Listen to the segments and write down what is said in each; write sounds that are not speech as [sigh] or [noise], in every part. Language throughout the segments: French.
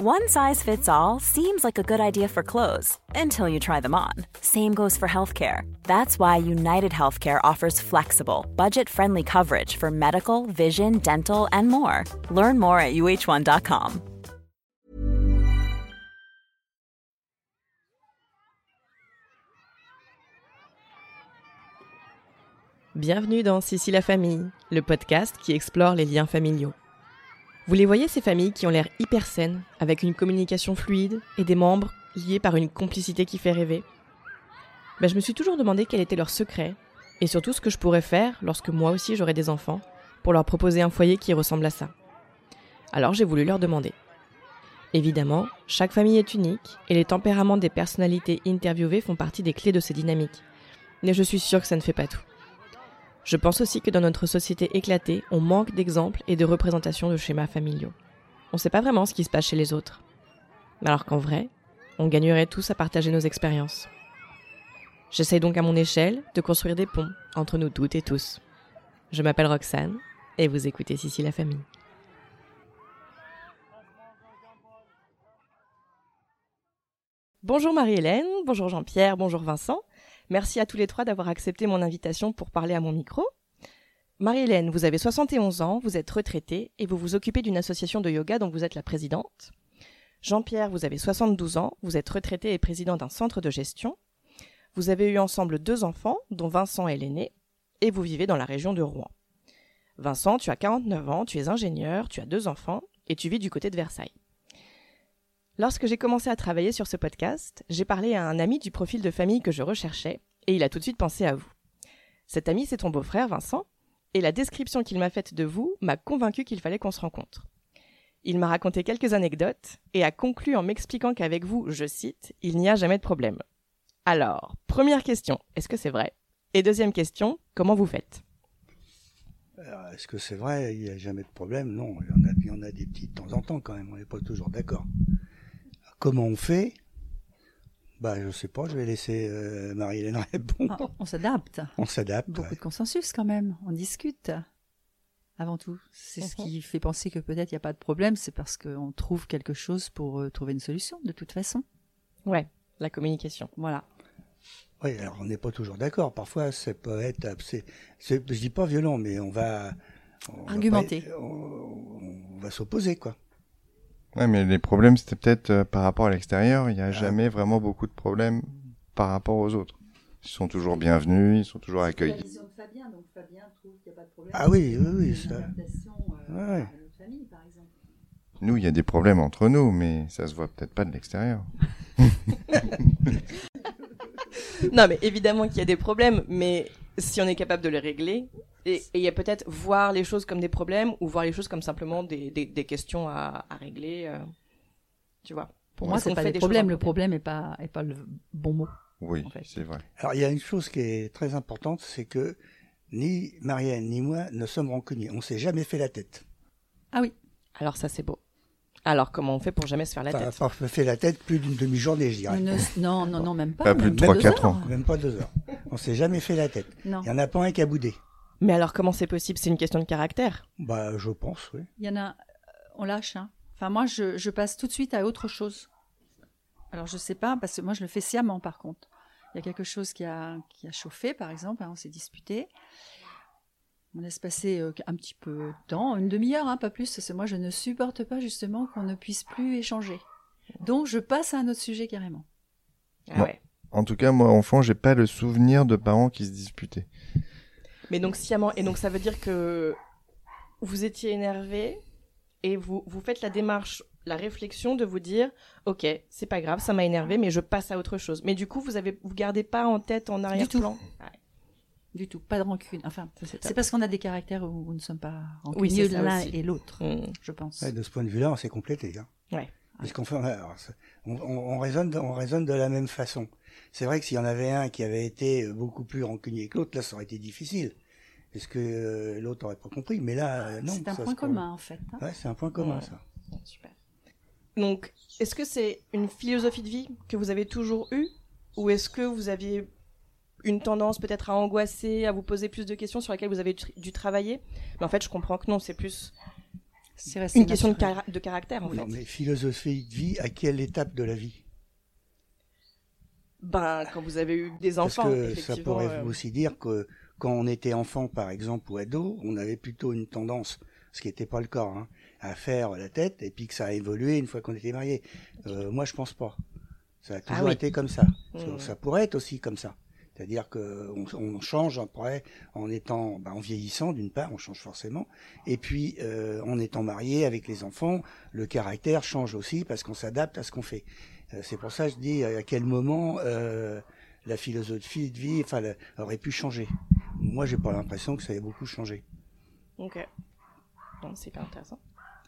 One size fits all seems like a good idea for clothes until you try them on. Same goes for healthcare. That's why United Healthcare offers flexible, budget-friendly coverage for medical, vision, dental, and more. Learn more at uh1.com. Bienvenue dans Sissi la famille, le podcast qui explore les liens familiaux. Vous les voyez ces familles qui ont l'air hyper saines, avec une communication fluide et des membres liés par une complicité qui fait rêver ben, Je me suis toujours demandé quel était leur secret, et surtout ce que je pourrais faire lorsque moi aussi j'aurais des enfants, pour leur proposer un foyer qui ressemble à ça. Alors j'ai voulu leur demander. Évidemment, chaque famille est unique, et les tempéraments des personnalités interviewées font partie des clés de ces dynamiques. Mais je suis sûre que ça ne fait pas tout. Je pense aussi que dans notre société éclatée, on manque d'exemples et de représentations de schémas familiaux. On ne sait pas vraiment ce qui se passe chez les autres. Alors qu'en vrai, on gagnerait tous à partager nos expériences. J'essaye donc à mon échelle de construire des ponts entre nous toutes et tous. Je m'appelle Roxane et vous écoutez Sissi la famille. Bonjour Marie-Hélène, bonjour Jean-Pierre, bonjour Vincent. Merci à tous les trois d'avoir accepté mon invitation pour parler à mon micro. Marie-Hélène, vous avez 71 ans, vous êtes retraitée et vous vous occupez d'une association de yoga dont vous êtes la présidente. Jean-Pierre, vous avez 72 ans, vous êtes retraité et président d'un centre de gestion. Vous avez eu ensemble deux enfants, dont Vincent est l'aîné, et vous vivez dans la région de Rouen. Vincent, tu as 49 ans, tu es ingénieur, tu as deux enfants, et tu vis du côté de Versailles. Lorsque j'ai commencé à travailler sur ce podcast, j'ai parlé à un ami du profil de famille que je recherchais, et il a tout de suite pensé à vous. Cet ami, c'est ton beau-frère, Vincent, et la description qu'il m'a faite de vous m'a convaincu qu'il fallait qu'on se rencontre. Il m'a raconté quelques anecdotes et a conclu en m'expliquant qu'avec vous, je cite, il n'y a jamais de problème. Alors, première question, est-ce que c'est vrai? Et deuxième question, comment vous faites? Est-ce que c'est vrai? Il n'y a jamais de problème? Non, il y, en a, il y en a des petits de temps en temps quand même, on n'est pas toujours d'accord. Comment on fait? Bah, je sais pas, je vais laisser euh, Marie-Hélène répondre. Ah, on s'adapte. On s'adapte. Beaucoup ouais. de consensus quand même. On discute. Avant tout. C'est ce Mhm. qui fait penser que peut-être il n'y a pas de problème. C'est parce qu'on trouve quelque chose pour euh, trouver une solution, de toute façon. Ouais, la communication. Voilà. Oui, alors on n'est pas toujours d'accord. Parfois, ça peut être. C'est, c'est, je dis pas violent, mais on va. on va Argumenter. pas- on, on va s'opposer, quoi. Ouais, mais les problèmes, c'était peut-être euh, par rapport à l'extérieur. Il n'y a jamais vraiment beaucoup de problèmes par rapport aux autres. Ils sont toujours bienvenus, ils sont toujours accueillis. vision de Fabien, donc Fabien trouve qu'il n'y a pas de problème. Ah oui, oui, oui, ça. euh, Ouais, famille, par exemple. Nous, il y a des problèmes entre nous, mais ça se voit peut-être pas de l'extérieur. [laughs] Non, mais évidemment qu'il y a des problèmes, mais si on est capable de les régler, et il y a peut-être voir les choses comme des problèmes ou voir les choses comme simplement des, des, des questions à, à régler, euh, tu vois. Pour moi, c'est qu'on pas fait des des choses problèmes. Le problème n'est pas, est pas le bon mot. Oui, En fait. c'est vrai. Alors, il y a une chose qui est très importante, c'est que ni Marianne ni moi ne sommes rancuniers. On s'est jamais fait la tête. Ah oui. Alors ça, c'est beau. Alors, comment on fait pour jamais se faire la Enfin, tête? pas fait la tête plus d'une demi-journée, je dirais. Ne- non, non, non, même pas. Pas plus de deux 3-4 heures. ans. Même pas deux heures. On s'est jamais fait la tête. Non. Il y en a pas un qui a boudé. Mais alors, comment c'est possible? C'est une question de caractère. Bah, je pense, oui. Il y en a, euh, on lâche. Hein. Enfin, moi, je, je passe tout de suite à autre chose. Alors, je sais pas, parce que moi, je le fais sciemment, par contre. Il y a quelque chose qui a, qui a chauffé, par exemple, hein, on s'est disputé. On laisse passer euh, un petit peu de temps, une demi-heure, hein, pas plus. Parce que moi, je ne supporte pas justement qu'on ne puisse plus échanger. Donc, je passe à un autre sujet carrément. Ah ouais. En tout cas, moi, enfant, j'ai pas le souvenir de parents qui se disputaient. Mais donc sciemment, et donc ça veut dire que vous étiez énervé et vous, vous faites la démarche, la réflexion de vous dire, ok, c'est pas grave, ça m'a énervé, mais je passe à autre chose. Mais du coup, vous avez, vous gardez pas en tête, en arrière-plan. Du tout, pas de rancune. Enfin, c'est parce qu'on a des caractères où nous ne sommes pas Oui, rancunieux ça l'un et l'autre, Mm. je pense. Ouais, de ce point de vue-là, on s'est complété. Hein. Ouais. Puisqu'on fait, alors, c'est- on, on, on raisonne, de- on raisonne de la même façon. C'est vrai que s'il y en avait un qui avait été euh, beaucoup plus rancunier que l'autre, là, ça aurait été difficile. Est-ce que euh, l'autre aurait pas compris? Mais là, euh, non. c'est un ça point commun, en fait. hein. Ouais, c'est un point commun, Ouais. ça. Super. Donc, est-ce que c'est une philosophie de vie que vous avez toujours eue? Ou est-ce que vous aviez une tendance peut-être à angoisser, à vous poser plus de questions sur lesquelles vous avez dû travailler? Mais en fait, je comprends que non, c'est plus C'est une question de, naturel. cara- de caractère, en Non, fait. mais philosophie de vie, à quelle étape de la vie? Ben, quand vous avez eu des Parce enfants, que ça pourrait euh, aussi dire que quand on était enfant, par exemple, ou ado, on avait plutôt une tendance, ce qui n'était pas le cas, hein, à faire la tête, et puis que ça a évolué une fois qu'on était marié. Euh, moi, je pense pas. Ça a toujours oui. été comme ça. Ça, Mmh. ça pourrait être aussi comme ça. C'est-à-dire que on, change après en étant, ben, en vieillissant d'une part, on change forcément, et puis euh, en étant marié avec les enfants, le caractère change aussi parce qu'on s'adapte à ce qu'on fait. Euh, c'est pour ça que je dis à quel moment euh, la philosophie de vie, enfin, aurait pu changer. Moi, j'ai pas l'impression que ça ait beaucoup changé. Ok. Non, c'est hyper intéressant.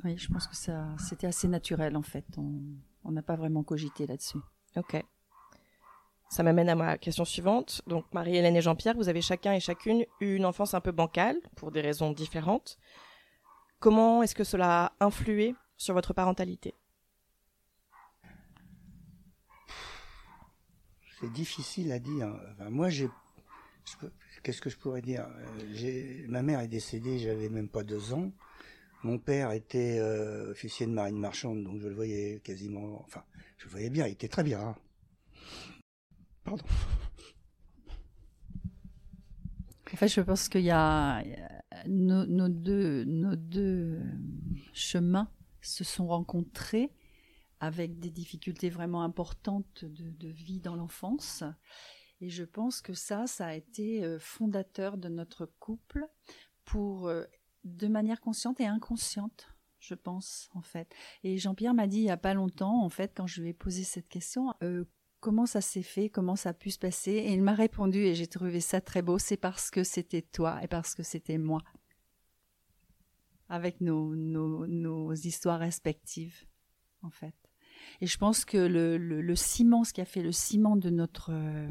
Oui, je pense que ça, c'était assez naturel, en fait. On on n'a pas vraiment cogité là-dessus. Ok. Ça m'amène à ma question suivante. Donc, Marie-Hélène et Jean-Pierre, vous avez chacun et chacune eu une enfance un peu bancale, pour des raisons différentes. Comment est-ce que cela a influé sur votre parentalité? C'est difficile à dire. Moi, j'ai. Qu'est-ce que je pourrais dire? Euh, Ma mère est décédée, j'avais même pas deux ans. Mon père était euh, officier de marine marchande, donc je le voyais quasiment. Enfin, je le voyais bien, il était très bien. Pardon. En fait, je pense qu'il y a nos, deux, nos deux euh, chemins se sont rencontrés avec des difficultés vraiment importantes de, vie dans l'enfance. Et je pense que ça, ça a été euh, fondateur de notre couple pour, euh, de manière consciente et inconsciente, je pense, en fait. Et Jean-Pierre m'a dit il y a pas longtemps, en fait, quand je lui ai posé cette question, comment ça s'est fait, comment ça a pu se passer? Et il m'a répondu, et j'ai trouvé ça très beau, c'est parce que c'était toi et parce que c'était moi. Avec nos, nos, nos histoires respectives, en fait. Et je pense que le, le, le ciment, ce qui a fait le ciment de notre, euh,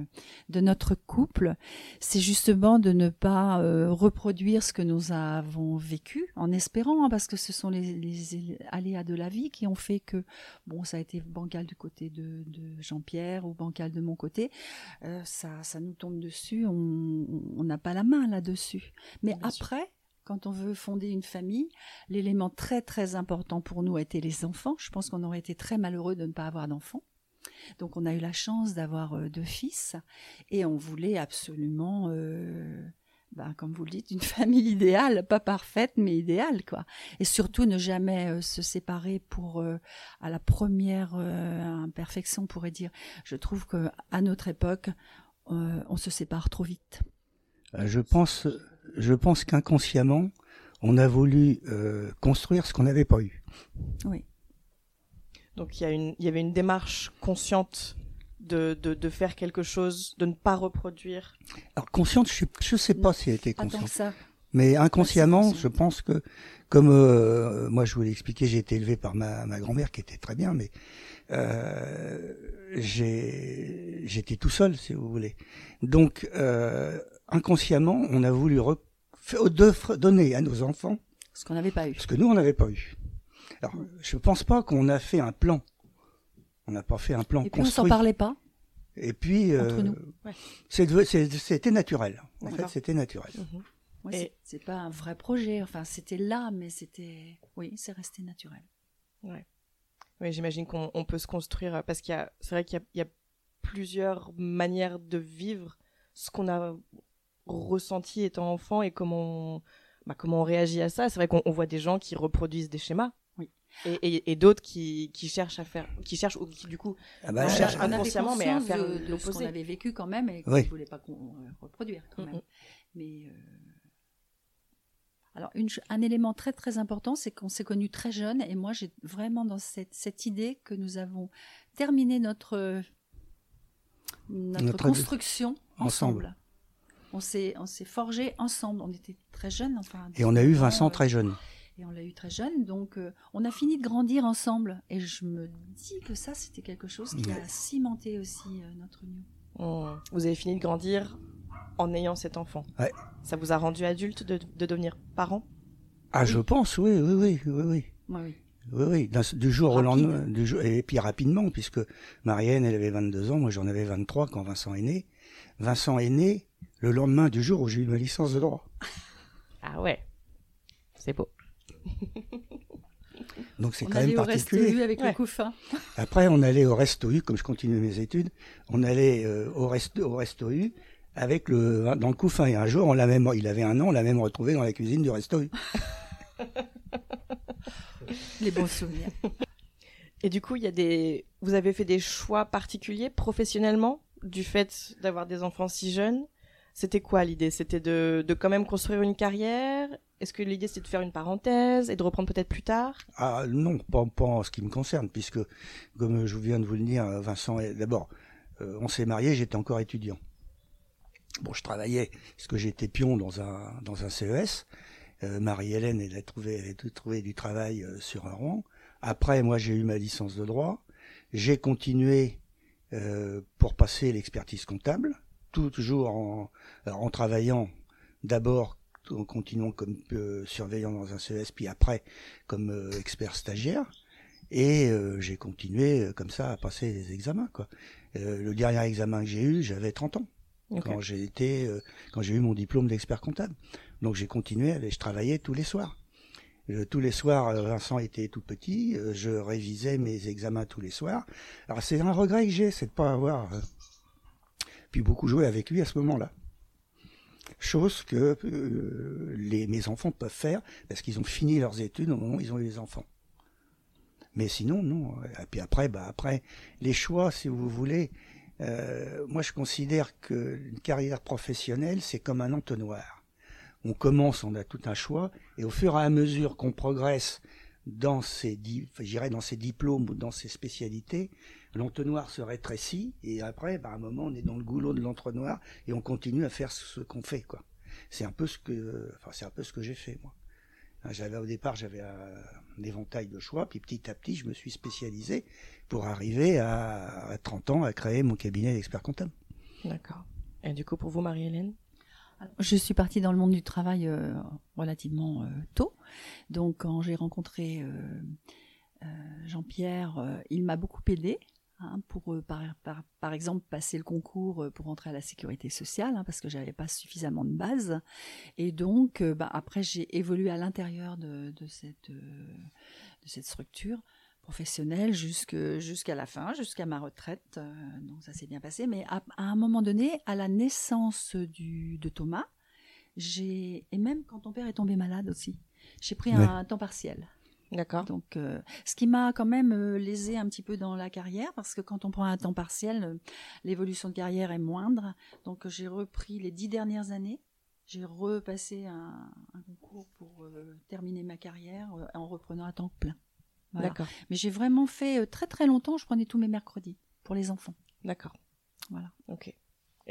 de notre couple, c'est justement de ne pas euh, reproduire ce que nous avons vécu, en espérant, hein, parce que ce sont les, les aléas de la vie qui ont fait que, bon, ça a été bancal du côté de, de Jean-Pierre ou bancal de mon côté, euh, ça, ça nous tombe dessus, on n'a pas la main là-dessus. Mais Bien sûr. Quand on veut fonder une famille, l'élément très très important pour nous a été les enfants. Je pense qu'on aurait été très malheureux de ne pas avoir d'enfants. Donc on a eu la chance d'avoir euh, deux fils et on voulait absolument, euh, ben, comme vous le dites, une [laughs] famille idéale, pas parfaite mais idéale quoi. Et surtout ne jamais euh, se séparer pour à la première imperfection on pourrait dire. Je trouve que à notre époque on se sépare trop vite. Je pense, je pense qu'inconsciemment, on a voulu euh, construire ce qu'on n'avait pas eu. Oui. Donc, il y, a une- il y avait une démarche consciente de, de, de faire quelque chose, de ne pas reproduire. Alors consciente, je ne sais pas si elle était Attends consciente. ça. Mais inconsciemment, je pense que, comme euh, moi je vous l'ai expliqué, j'ai été élevé par ma, ma grand-mère qui était très bien, mais euh, j'ai- j'étais tout seul, si vous voulez. Donc, euh, inconsciemment, on a voulu donner à nos enfants Ce qu'on n'avait pas eu. ce que nous, on n'avait pas eu. Alors, je pense pas qu'on a fait un plan. On n'a pas fait un plan Et puis on s'en parlait pas. Et puis, entre euh, c'est- c'était naturel. En fait, c'était naturel. Ouais, Et- c'est- pas un vrai projet. Enfin, c'était là, mais c'était. Oui, c'est resté naturel. Oui, j'imagine qu'on on peut se construire euh, parce qu'il y a, c'est vrai qu'il y a plusieurs manières de vivre ce qu'on a ressenti étant enfant et comment bah, comment on réagit à ça. C'est vrai qu'on voit des gens qui reproduisent des schémas. Oui. Et, et, d'autres qui, qui, cherchent à faire, qui cherchent ou qui du coup ah bah, cherchent inconsciemment, mais à faire de, ce qu'on avait vécu quand même et qu'on ne voulait pas reproduire quand même. Mais euh, alors une, un élément très très important, c'est qu'on s'est connus très jeunes et moi j'ai vraiment dans cette, cette idée que nous avons terminé notre notre, construction ensemble. On on s'est forgé ensemble. On était très jeunes. Enfin, et on a eu Vincent euh, très jeune. Et on l'a eu très jeune. Donc, euh, on a fini de grandir ensemble. Et je me dis que ça, c'était quelque chose qui a cimenté aussi euh, notre union. Oh. Vous avez fini de grandir en ayant cet enfant. Ouais. Ça vous a rendu adulte de, de devenir parent? Ah, je pense, oui, oui, oui, oui. oui. oui. Oui, oui, du jour au lendemain, du jour, et puis rapidement, puisque Marianne, elle avait 22 ans, moi j'en avais 23 quand Vincent est né. Vincent est né le lendemain du jour où j'ai eu ma licence de droit. [laughs] Ah ouais, c'est beau. [laughs] Donc c'est quand même particulier. Au avec le couffin. [laughs] Après, on allait au Resto U, comme je continuais mes études, on allait euh, au, resto, au Resto U avec le dans le couffin. Et un jour, on l'a même, il avait un an, on l'a même retrouvé dans la cuisine du Resto U. Les bons souvenirs. Et du coup, il y a des, vous avez fait des choix particuliers professionnellement du fait d'avoir des enfants si jeunes? C'était quoi l'idée? C'était de, quand même construire une carrière? Est-ce que l'idée c'était de faire une parenthèse et de reprendre peut-être plus tard? Ah non, pas, en ce qui me concerne, puisque comme je viens de vous le dire, Vincent, d'abord, euh, on s'est marié, j'étais encore étudiant. Bon, je travaillais, parce que j'étais pion dans un, dans un CES. Euh, Marie-Hélène, elle a trouvé, elle a trouvé du travail euh, sur un rang. Après, moi, j'ai eu ma licence de droit. J'ai continué pour passer l'expertise comptable, toujours en, en travaillant d'abord en continuant comme surveillant dans un CES, puis après comme expert stagiaire. Et j'ai continué comme ça à passer les examens. Quoi. le dernier examen que j'ai eu, j'avais 30 ans. Quand j'ai été, quand j'ai eu mon diplôme d'expert comptable. Donc j'ai continué, je travaillais tous les soirs. tous les soirs, euh, Vincent était tout petit, euh, je révisais mes examens tous les soirs. Alors c'est un regret que j'ai, c'est de pas avoir euh, pu beaucoup jouer avec lui à ce moment-là. Chose que les, mes enfants peuvent faire parce qu'ils ont fini leurs études au moment où ils ont eu les enfants. Mais sinon, non. Et puis après, bah après, les choix, si vous voulez, moi je considère qu'une carrière professionnelle, c'est comme un entonnoir on commence, on a tout un choix, et au fur et à mesure qu'on progresse dans ses, dans ses diplômes ou dans ses spécialités, l'entonnoir se rétrécit, et après, bah, à un moment, on est dans le goulot de l'entonnoir, et on continue à faire ce qu'on fait, quoi. C'est un peu ce que, enfin, c'est un peu ce que j'ai fait, moi. Hein, j'avais, au départ, j'avais un, éventail de choix, puis petit à petit, je me suis spécialisé pour arriver à, à 30 ans à créer mon cabinet d'expert comptable. D'accord. Et du coup, pour vous, Marie-Hélène? Je suis partie dans le monde du travail euh, relativement euh, tôt. Donc quand j'ai rencontré euh, Jean-Pierre, il m'a beaucoup aidé. Hein, pour par, par, par, exemple passer le concours pour entrer à la sécurité sociale hein, parce que j'avais pas suffisamment de base et donc bah, après j'ai évolué à l'intérieur de, de, cette de cette structure professionnelle jusqu'à la fin, jusqu'à ma retraite. Euh, donc ça s'est bien passé. Mais à, un moment donné, à la naissance du, de Thomas, j'ai et même quand ton père est tombé malade aussi, j'ai pris un, temps partiel. D'accord. Donc, euh, ce qui m'a quand même euh, lésé un petit peu dans la carrière, parce que quand on prend un temps partiel, l'évolution de carrière est moindre. Donc, j'ai repris les dix dernières années. J'ai repassé un, un, concours pour terminer ma carrière en reprenant à temps plein. D'accord. Mais j'ai vraiment fait euh, très très longtemps, je prenais tous mes mercredis pour les enfants. D'accord. Voilà. Ok.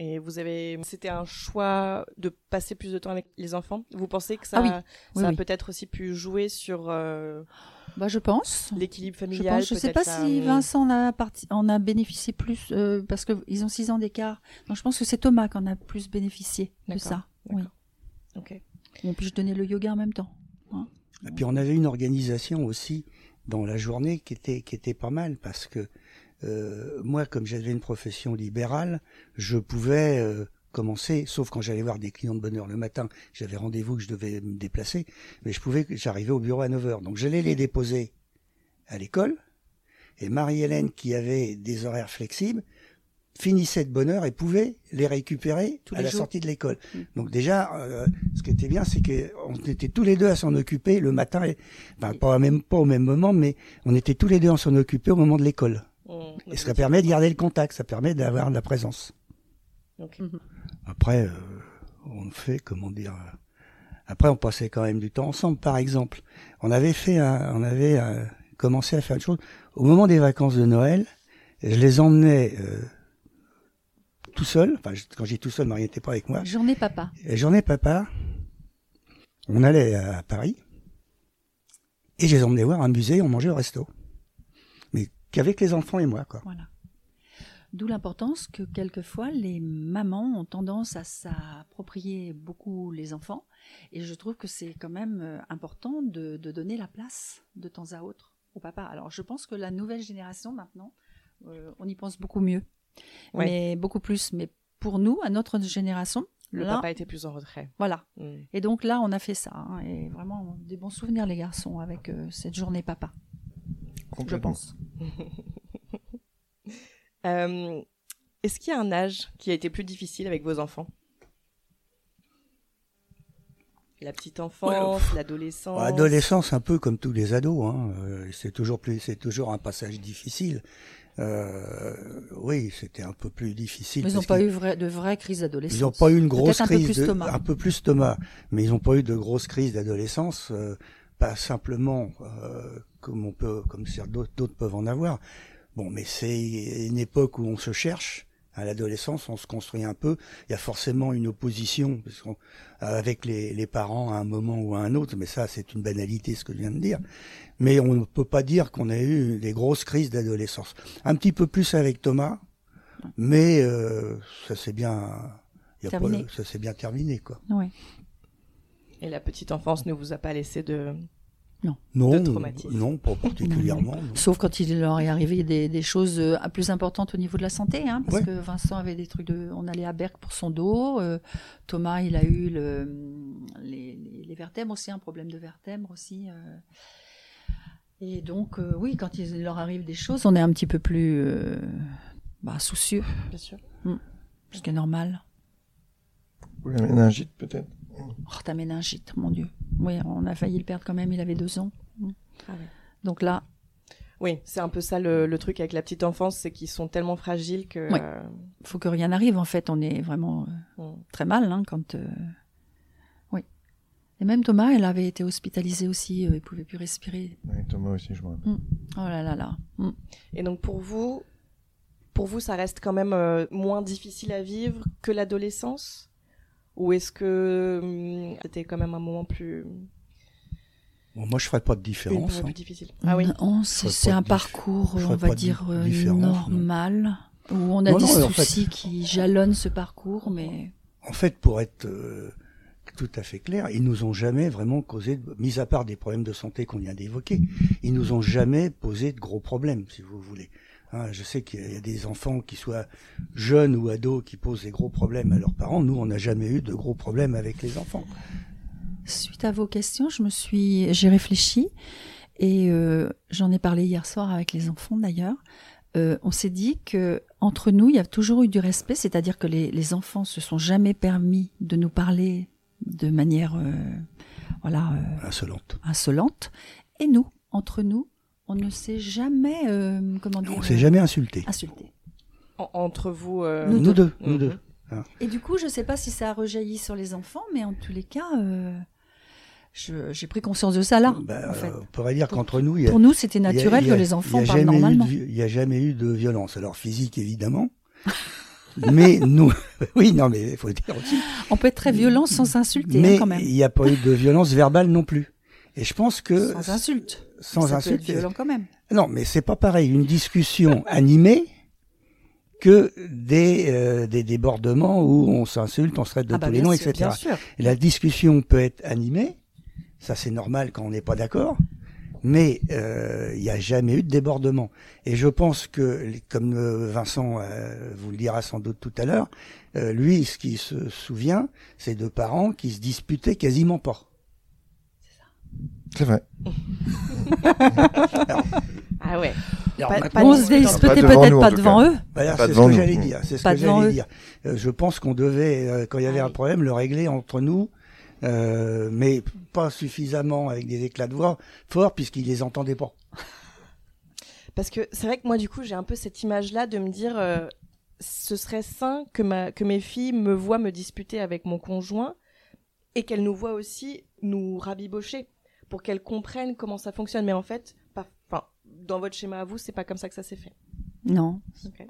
Et vous avez, c'était un choix de passer plus de temps avec les enfants. Vous pensez que ça, ah ça a peut-être aussi pu jouer sur euh, bah, je pense. L'équilibre familial. Je ne sais pas si Vincent en a, parti, en a bénéficié plus euh, parce qu'ils ont six ans d'écart. Donc je pense que c'est Thomas qui en a plus bénéficié de ça. Oui. Ok. Et puis je donnais le yoga en même temps. Hein. Et puis on avait une organisation aussi dans la journée qui était qui était pas mal parce que euh, moi comme j'avais une profession libérale je pouvais euh, commencer sauf quand j'allais voir des clients de bonne heure le matin j'avais rendez-vous que je devais me déplacer mais je pouvais j'arrivais au bureau à 9 heures donc j'allais les déposer à l'école et Marie-Hélène qui avait des horaires flexibles finissaient de bonne heure et pouvaient les récupérer Tous à la jours. sortie de l'école. Mm. Donc déjà, euh, ce qui était bien, c'est qu'on était tous les deux à s'en occuper le matin, et, enfin pas, même, pas au même moment, mais on était tous les deux à s'en occuper au moment de l'école. Et ça permet de garder le contact, ça permet d'avoir de la présence. Mhm. Après, euh, on fait, comment dire... euh, Après, on passait quand même du temps ensemble. Par exemple, on avait fait, un- on avait euh, commencé à faire une chose. Au moment des vacances de Noël, je les emmenais euh, tout seul. Enfin, je- quand j'ai tout seul, Marie n'était pas avec moi. Journée papa. Et journée papa, on allait à Paris et je les emmenais voir un musée, on mangeait au resto. Qu'avec les enfants et moi, quoi. Voilà. D'où l'importance que quelquefois les mamans ont tendance à s'approprier beaucoup les enfants. Et je trouve que c'est quand même euh, important de, de donner la place de temps à autre au papa. Alors je pense que la nouvelle génération maintenant, euh, on y pense beaucoup mieux. Ouais. Mais beaucoup plus. Mais pour nous, à notre génération, Le là, papa était plus en retrait. voilà. Mmh. Et donc là, on a fait ça. hein, et vraiment des bons souvenirs, les garçons, avec euh, cette journée papa, je pense. [laughs] Euh, Est-ce qu'il y a un âge qui a été plus difficile avec vos enfants? La petite enfance, l'adolescence. Adolescence, un peu comme tous les ados, hein. euh, c'est toujours plus, c'est toujours un passage difficile. Euh, oui, c'était un peu plus difficile. Mais ils n'ont pas eu de vraies crises d'adolescence. Ils n'ont pas eu une grosse Peut-être un peu crise, plus de- Thomas. un peu plus Thomas, mais ils n'ont pas eu de grosse crise d'adolescence, euh, pas simplement euh, comme on peut, comme d'autres peuvent en avoir. Bon, mais c'est une époque où on se cherche. À l'adolescence, on se construit un peu. Il y a forcément une opposition parce avec les, les parents à un moment ou à un autre. Mais ça, c'est une banalité, ce que je viens de dire. Mais on ne peut pas dire qu'on a eu des grosses crises d'adolescence. Un petit peu plus avec Thomas, mais euh, ça s'est bien, il y a Terminé. pas- ça s'est bien terminé, quoi. Et la petite enfance ne vous a pas laissé de. Non, De traumatisme. non, pas particulièrement. non. Sauf quand il leur est arrivé des, des choses euh, plus importantes au niveau de la santé, hein, parce Ouais. que Vincent avait des trucs de. On allait à Berck pour son dos. euh, Thomas, il a eu le, les, les- les vertèbres aussi, un problème de vertèbres aussi. euh. Et donc, euh, oui, quand il leur arrive des choses, on est un petit peu plus euh, bah, soucieux, Bien sûr. ce qui est normal. Ou la méningite, peut-être? Oh, ta méningite, mon Dieu. Oui, on a failli le perdre quand même, il avait deux ans. Ah ouais. Donc là, Oui, c'est un peu ça le, le truc avec la petite enfance, c'est qu'ils sont tellement fragiles que. Ouais. euh, faut que rien n'arrive. En fait, on est vraiment euh, mm. très mal hein, quand. euh, Oui. Et même Thomas, elle avait été hospitalisée aussi. euh, il pouvait plus respirer. Oui, Thomas aussi, je me rappelle. Oh là là là. Mm. Et donc pour vous, pour vous, ça reste quand même euh, moins difficile à vivre que l'adolescence? Ou est-ce que hum, c'était quand même un moment plus, Bon, moi, je ferais pas de différence. hein. plus difficile Ah oui. C'est un parcours, on va dire, euh, non. normal. Où on a Non, des non, en fait- soucis qui jalonnent ce parcours, mais En fait, pour être euh, tout à fait clair, ils nous ont jamais vraiment causé, de- mis à part des problèmes de santé qu'on vient d'évoquer, ils nous ont jamais posé de gros problèmes, si vous voulez. Hein, je sais qu'il y a- des enfants qui soient jeunes ou ados qui posent des gros problèmes à leurs parents. Nous, on n'a jamais eu de gros problèmes avec les enfants. Suite à vos questions, je me suis, j'ai réfléchi et euh, j'en ai parlé hier soir avec les enfants d'ailleurs. Euh, on s'est dit que entre nous, il y a toujours eu du respect, c'est-à-dire que les, les enfants se sont jamais permis de nous parler de manière, euh, voilà, Insolente. insolente. Et nous, entre nous, on ne s'est jamais, euh, comment dire, On s'est jamais insulté. insulté. En- entre vous. euh, Nous Nous deux, Mhm. nous deux. Et du coup, je ne sais pas si ça a rejailli sur les enfants, mais en tous les cas, euh, je- j'ai pris conscience de ça là. Ben, en fait. euh, on pourrait dire qu'entre nous, il y a, Pour nous, c'était il y a- naturel il y a- que les enfants il y a parlent jamais eu de normalement. vi- Il n'y a jamais eu de violence. Alors physique, évidemment. [laughs] mais nous, [laughs] oui, non, mais il faut le dire aussi. On peut être très violent sans s'insulter, hein, mais quand même. il n'y a pas eu de violence verbale non plus. Et je pense que Sans insulte. sans ça insulte, peut être violent quand même. non, mais c'est pas pareil. Une discussion [laughs] animée que des euh, des débordements où on s'insulte, on se traite de Ah bah tous les noms, sûr, etc. Et La discussion peut être animée, ça c'est normal quand on n'est pas d'accord, mais euh, il n'y a jamais eu de débordement. Et je pense que, comme euh, Vincent euh, vous le dira sans doute tout à l'heure, euh, lui, ce qu'il se souvient, c'est de parents qui se disputaient quasiment pas. C'est vrai. [laughs] Ah ouais. Alors, Pas- On se Pas nous, peut-être pas devant eux. Bah c'est ce devant que j'allais dire. C'est ce Pas que devant j'allais eux. dire. Euh, je pense qu'on devait, euh, quand il y avait Ah un oui. problème, le régler entre nous, euh, mais pas suffisamment avec des éclats de voix forts puisqu'ils les entendaient pas. Parce que c'est vrai que moi, du coup, j'ai un peu cette image-là de me dire, euh, ce serait sain que, ma, que mes filles me voient me disputer avec mon conjoint et qu'elles nous voient aussi nous rabibocher pour qu'elles comprennent comment ça fonctionne. Mais en fait, pas, enfin, dans votre schéma à vous, c'est pas comme ça que ça s'est fait. Non,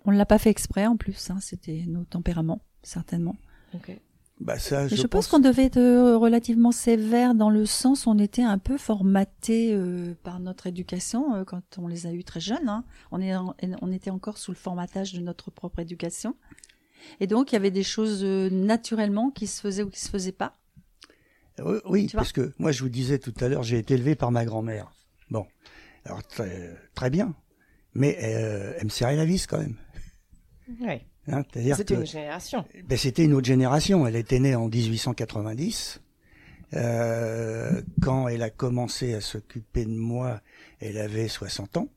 on ne l'a pas fait exprès en plus. hein, C'était nos tempéraments, certainement. Ok. Bah ça, je, je, pense, qu'on devait être euh, relativement sévère dans le sens où on était un peu formaté euh, par notre éducation euh, quand on les a eus très jeunes. hein. On, est en- on était encore sous le formatage de notre propre éducation. Et donc, il y avait des choses euh, naturellement qui se faisaient ou qui se faisaient pas. Oui, oui, parce que moi, je vous disais tout à l'heure, j'ai été élevé par ma grand-mère. Bon, alors très, très bien, mais euh, elle me serrait la vis quand même. Ouais. Hein, C'était une génération. ben, c'était une autre génération. Elle était née en 1890. Euh, quand elle a commencé à s'occuper de moi, elle avait 60 ans.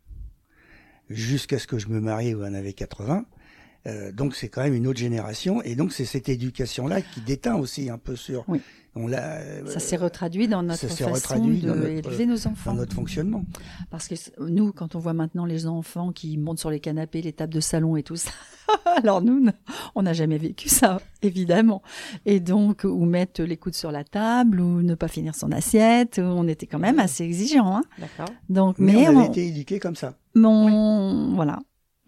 Jusqu'à ce que je me marie où elle en avait 80. Euh, donc c'est quand même une autre génération. Et donc c'est cette éducation-là qui déteint aussi un peu sur... Oui. On l'a, euh, Ça s'est retraduit dans notre ça façon retraduit dans d'élever nos dans enfants. notre fonctionnement. Parce que nous, quand on voit maintenant les enfants qui montent sur les canapés, les tables de salon et tout ça, [laughs] alors nous, on n'a jamais vécu ça, évidemment. Et donc, ou mettre les coudes sur la table, ou ne pas finir son assiette, on était quand même assez exigeants. Hein D'accord. donc, Mais, mais, on avait on- été éduqués comme ça. mon- voilà.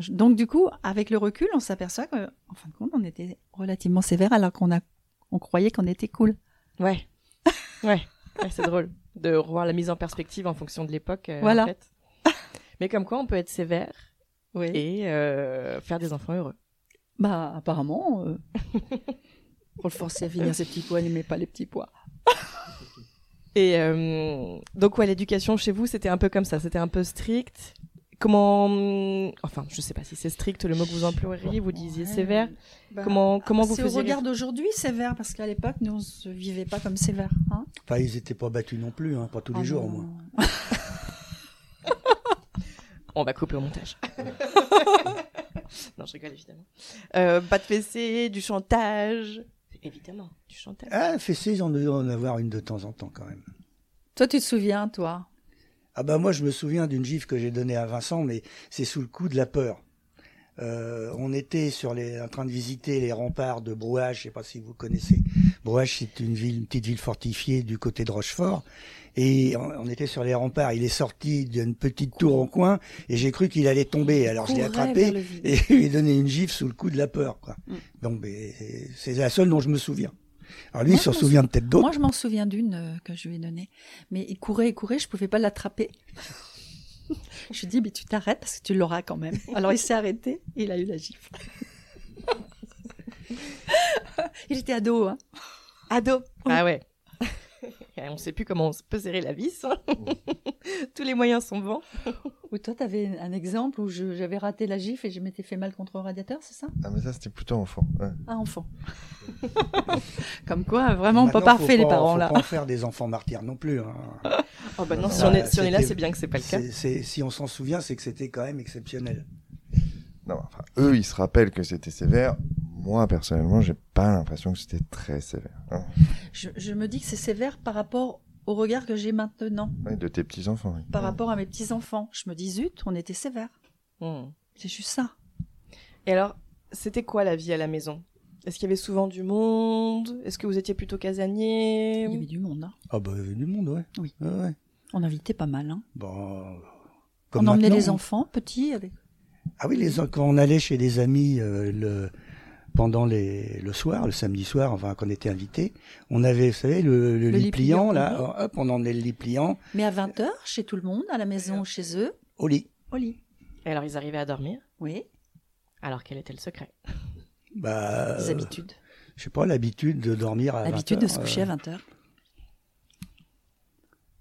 Donc, du coup, avec le recul, on s'aperçoit que, en fin de compte, on était relativement sévère alors qu'on a, on croyait qu'on était cool. Ouais. [laughs] ouais. Ouais, c'est drôle de revoir la mise en perspective en fonction de l'époque. euh, Voilà. en fait. [laughs] Mais comme quoi, on peut être sévère Oui. et euh, faire des enfants heureux. Bah, apparemment, euh, pour le forcer à finir ses petits pois, il n'aimait pas les petits pois. [laughs] Et euh, donc, ouais, l'éducation chez vous, c'était un peu comme ça. C'était un peu strict? Comment. Enfin, je sais pas si c'est strict le mot que vous employeriez, vous disiez Ouais. sévère. Bah, Comment, comment vous C'est au faisiez. regard d'aujourd'hui sévère, parce qu'à l'époque, nous, on se vivait pas comme sévère. Hein Enfin, ils n'étaient pas battus non plus, hein, pas tous les Oh jours, non. moi. [laughs] On va couper au montage. [laughs] non, je rigole évidemment. Euh, pas de fessée, du chantage. Évidemment, du chantage. Ah, fessées, on doit en avoir une de temps en temps quand même. Toi, tu te souviens, toi? Ah bah moi, je me souviens d'une gifle que j'ai donnée à Vincent, mais c'est sous le coup de la peur. Euh, on était sur les, en train de visiter les remparts de Brouage, je sais pas si vous connaissez. Brouage, c'est une ville, une petite ville fortifiée du côté de Rochefort. Et on, on était sur les remparts. Il est sorti d'une petite tour au coin et j'ai cru qu'il allait tomber. Alors je l'ai attrapé et [laughs] je lui ai donné une gifle sous le coup de la peur. Quoi. Mm. Donc ben, c'est la seule dont je me souviens. Alors lui, Moi, il m'en souvient peut-être d'autres. Moi, je m'en souviens d'une euh, que je lui ai donnée. Mais il courait et courait, je pouvais pas l'attraper. [laughs] je lui ai dit, mais tu t'arrêtes parce que tu l'auras quand même. Alors il s'est arrêté et il a eu la gifle. [laughs] il était ado, hein. Ado. Ah ouais. Et on sait plus comment on peut serrer la vis. hein. [laughs] Tous les moyens sont bons. Ou toi, tu avais un exemple où j'avais raté la gifle et je m'étais fait mal contre le radiateur, c'est ça? Ah, mais ça, c'était plutôt enfant. ouais. Ah, enfant. [laughs] Comme quoi, vraiment, pas parfait, les parents, faut là. pas en faire des enfants martyrs non plus. hein. Oh bah non, si Ah, on est, si on est là, c'est bien que c'est pas le cas. Si on s'en souvient, c'est que c'était quand même exceptionnel. Non, enfin, eux, ils se rappellent que c'était sévère. Moi, personnellement, j'ai pas l'impression que c'était très sévère. hein. Je, je me dis que c'est sévère par rapport au regard que j'ai maintenant, Ouais, de tes petits-enfants. oui. par Ouais. rapport à mes petits-enfants. Je me dis, zut, on était sévère. Hmm. C'est juste ça. Et alors, c'était quoi la vie à la maison? Est-ce qu'il y avait souvent du monde? Est-ce que vous étiez plutôt casanier? Il y avait du monde. hein. Ah bah il y avait du monde, ouais. Oui. Ouais, ouais. On invitait pas mal. Hein. Bon, On emmenait les hein. enfants petits avec. Ah oui, les, en- quand on allait chez des amis euh, le, pendant les, le soir, le samedi soir, enfin quand on était invité, on avait, vous savez, le, le Le lit lit pliant, pliant, là, hop, on emmenait le lit pliant Mais à 20h, chez tout le monde, à la maison ou chez eux, au lit. au lit. Et alors, ils arrivaient à dormir Oui, Alors, quel était le secret? Bah, des euh, habitudes. je sais pas, l'habitude de dormir à L'habitude 20 de se coucher euh, à 20h.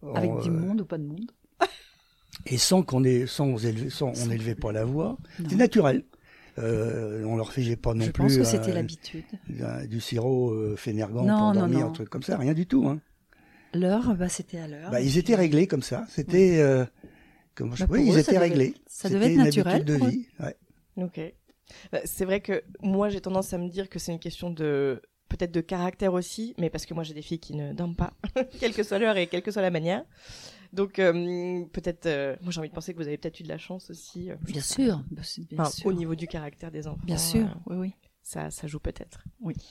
on, Avec du euh, monde ou pas de monde. Et sans qu'on ait, sans, on élevait, sans, on Sans- élevait pas la voix, c'est naturel. Euh, on leur faisait pas non Je plus pense que c'était euh, l'habitude. d'un- du sirop euh, Fénergan Non, pour dormir, non. un truc comme ça, rien du tout. Hein. L'heure, bah, c'était à l'heure. Bah, ils étaient réglés comme ça. C'était, euh, Comment je... Bah, Oui, ils eux, ça étaient devait- réglés. ça C'était devait être une naturel habitude de pour eux. vie. ouais. Ok. Bah, c'est vrai que moi j'ai tendance à me dire que c'est une question de peut-être de caractère aussi, mais parce que moi j'ai des filles qui ne dorment pas, [laughs] quelle que soit l'heure et quelle que soit la manière. Donc euh, peut-être, euh, moi j'ai envie de penser que vous avez peut-être eu de la chance aussi. euh, Bien sûr, bah, c'est bien enfin, sûr. au niveau du caractère des enfants. Bien sûr, euh, oui, oui. ça, ça joue peut-être. Oui. [laughs]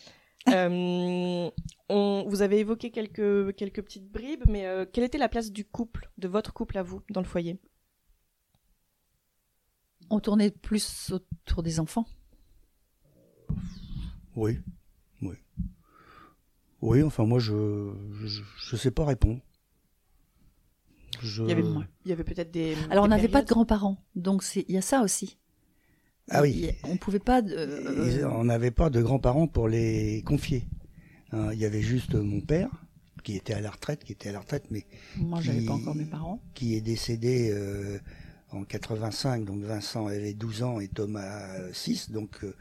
Euh, on, vous avez évoqué quelques, quelques petites bribes, mais euh, quelle était la place du couple, de votre couple à vous, dans le foyer? On tournait plus autour des enfants. Oui, oui. Oui, enfin moi je je, je sais pas répondre. Je... Il y avait, peut-être des. Alors, on n'avait pas de grands-parents, donc c'est- il y a ça aussi. Ah oui. A- On pouvait pas. euh, Ils- on n'avait pas de grands-parents pour les confier. Hein, Il y avait juste mon père qui était à la retraite, qui était à la retraite, mais Moi, j'avais qui- pas encore mes parents. qui est décédé euh, en 85. Donc Vincent avait 12 ans et Thomas euh, 6. Donc euh,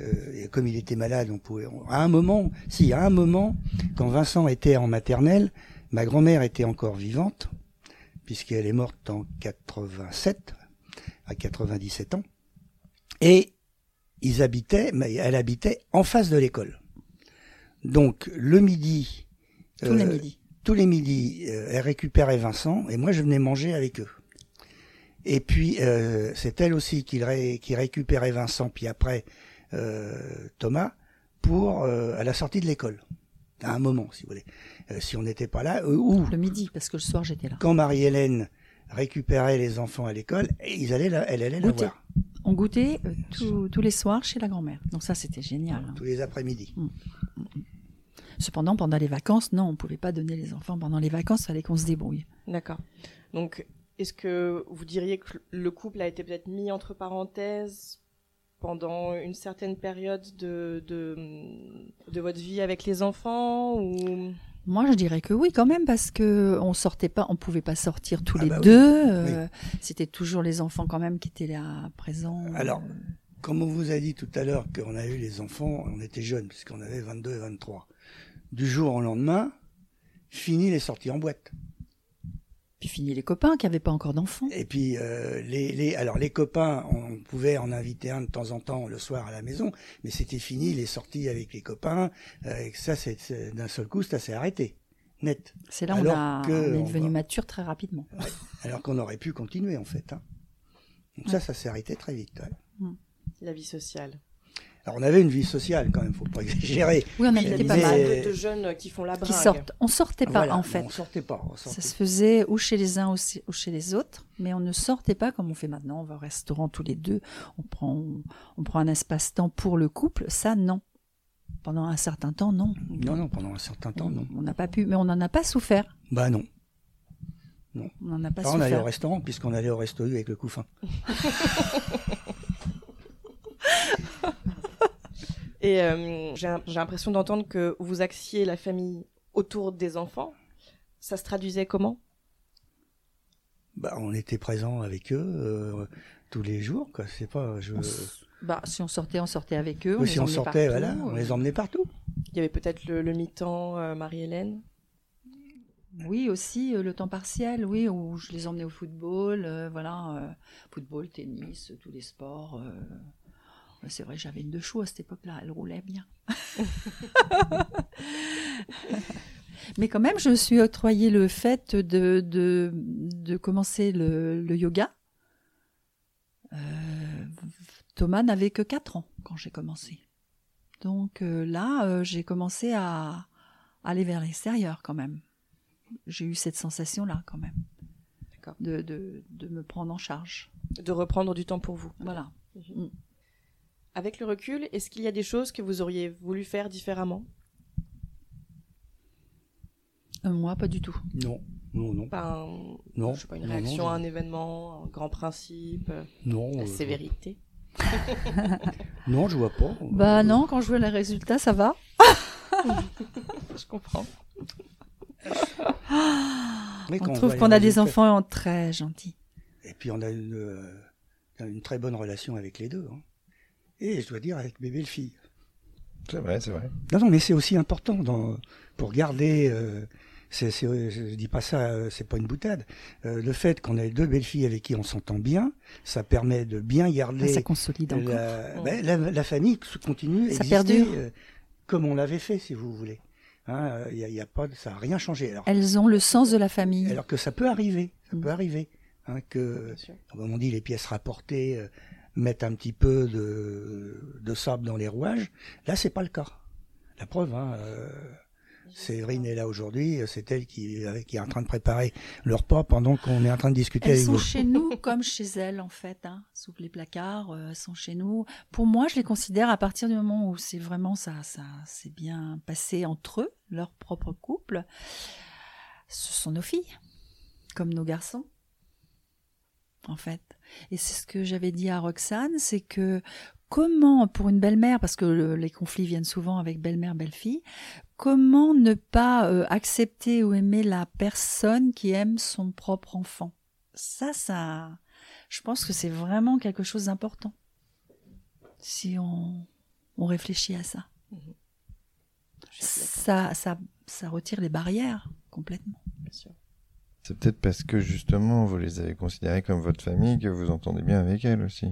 euh, et comme il était malade, on pouvait. on- à un moment, si à un moment, quand Vincent était en maternelle, ma grand-mère était encore vivante puisqu'elle est morte en 87 à 97 ans. Et ils habitaient, mais elle habitait en face de l'école. Donc le midi, Tous les euh, midis. tous les midis, euh, elle récupérait Vincent et moi je venais manger avec eux. Et puis euh, c'est elle aussi qui, ré- qui récupérait Vincent, puis après Thomas pour à la sortie de l'école. À un moment, si vous voulez. Euh, si on n'était pas là, euh, ou Le midi, parce que le soir, j'étais là. quand Marie-Hélène récupérait les enfants à l'école, et ils allaient la- elle allait la voir On goûtait euh, tous- tous les soirs chez la grand-mère. Donc ça, c'était génial. hein. tous les après-midi. Cependant, pendant les vacances, non, on pouvait pas donner les enfants pendant les vacances. Fallait qu'on se débrouille. D'accord. Donc, est-ce que vous diriez que le couple a été peut-être mis entre parenthèses pendant une certaine période de, de, de votre vie avec les enfants ou? Moi, je dirais que oui, quand même, parce que on sortait pas, on pouvait pas sortir tous Ah les bah oui, deux. euh, C'était toujours les enfants quand même qui étaient là présents. Alors, euh, Comme on vous a dit tout à l'heure qu'on a eu les enfants, on était jeunes, puisqu'on avait 22 et 23. Du jour au lendemain, fini les sorties en boîte. Puis fini les copains qui avaient pas encore d'enfants. Et puis, euh, les, les, alors les copains, on pouvait en inviter un de temps en temps le soir à la maison, mais c'était fini les sorties avec les copains. Euh, et ça, c'est d'un seul coup, ça s'est arrêté, net. C'est là où on, Alors a, que on est on devenu va- mature très rapidement. Alors qu'on aurait pu continuer en fait. hein. Donc ça, ça s'est arrêté très vite. ouais. la vie sociale Alors on avait une vie sociale quand même, faut pas [laughs] exagérer. Oui, on Il y a habitait des pas mal. de, jeunes qui font la Qui bringue. sortent. On sortait pas Voilà, en non, fait. On sortait pas. on sortait Ça se faisait ou chez les uns ou chez- ou chez les autres, mais on ne sortait pas comme on fait maintenant. On va au restaurant tous les deux, on prend, on prend un espace-temps pour le couple. Ça, non. Pendant un certain temps, non. Non, non, pendant un certain temps, non. On n'a pas pu, mais on n'en a pas souffert. Bah non. On n'en a pas Ah, on allait souffert. au restaurant puisqu'on allait au resto U avec le couffin. [laughs] Et euh, j'ai j'ai l'impression d'entendre que vous axiez la famille autour des enfants. Ça se traduisait comment? Bah, on était présent avec eux euh, tous les jours, quoi. C'est pas, je. On s- bah, si on sortait, on sortait avec eux. On Oui, les si on sortait, partout, voilà, on les emmenait partout. Il y avait peut-être le, le mi-temps euh, Marie-Hélène? Oui, aussi euh, le temps partiel, oui, où je les emmenais au football, euh, voilà, euh, football, tennis, tous les sports. C'est vrai, j'avais une de chou à cette époque-là, elle roulait bien. [laughs] Mais quand même, je me suis octroyé le fait de, de, de commencer le, le yoga. Euh, Thomas n'avait que 4 ans quand j'ai commencé. Donc euh, là, euh, j'ai commencé à aller vers l'extérieur quand même j'ai eu cette sensation-là quand même. De, de, de me prendre en charge. De reprendre du temps pour vous. Voilà. Avec le recul, est-ce qu'il y a des choses que vous auriez voulu faire différemment? Euh, moi, pas du tout. Non, non, non. Pas, un- Non, je sais pas, une non, réaction non, à un événement, un grand principe, euh, Non, la euh, sévérité? [laughs] non, je vois pas. Bah Euh, non, quand je vois les résultats, ça va. [laughs] Je comprends. mais quand On trouve qu'on a des enfants très gentils. Et puis on a une, une très bonne relation avec les deux. hein. Et je dois dire avec mes belles-filles. C'est vrai, c'est vrai. Non, non, mais c'est aussi important dans, pour garder euh, c'est, c'est, je dis pas ça, euh, c'est pas une boutade. Euh, le fait qu'on ait deux belles filles avec qui on s'entend bien, ça permet de bien garder ça consolide encore. la, ben, la, la famille continue, Ça exister, perdure. euh, comme on l'avait fait, si vous voulez. Hein, euh, y a, y a pas, de- ça a rien changé. Alors, Elles ont le sens de la famille. alors que ça peut arriver, ça Mm. peut arriver, hein, que, comme on dit, les pièces rapportées mettent un petit peu de, de sable dans les rouages. Là, c'est pas le cas. La preuve, hein, euh, Séverine est là aujourd'hui, euh, c'est elle qui, est en train de préparer le repas pendant qu'on est en train de discuter Elles avec sont vous. chez nous [laughs] comme chez elles en fait, hein, sous les placards, euh, elles sont chez nous. Pour moi, je les considère à partir du moment où c'est vraiment ça, ça s'est bien passé entre eux, leur propre couple. Ce sont nos filles, comme nos garçons, en fait. Et c'est ce que j'avais dit à Roxane, c'est que comment pour une belle-mère, parce que le- les conflits viennent souvent avec belle-mère, belle-fille, comment ne pas euh, accepter ou aimer la personne qui aime son propre enfant? Ça, ça, je pense que c'est vraiment quelque chose d'important. Si on, on réfléchit à ça. D'accord, Ça, ça, ça retire les barrières complètement. bien sûr. C'est peut-être parce que justement vous les avez considérées comme votre famille que vous entendez bien avec elles aussi.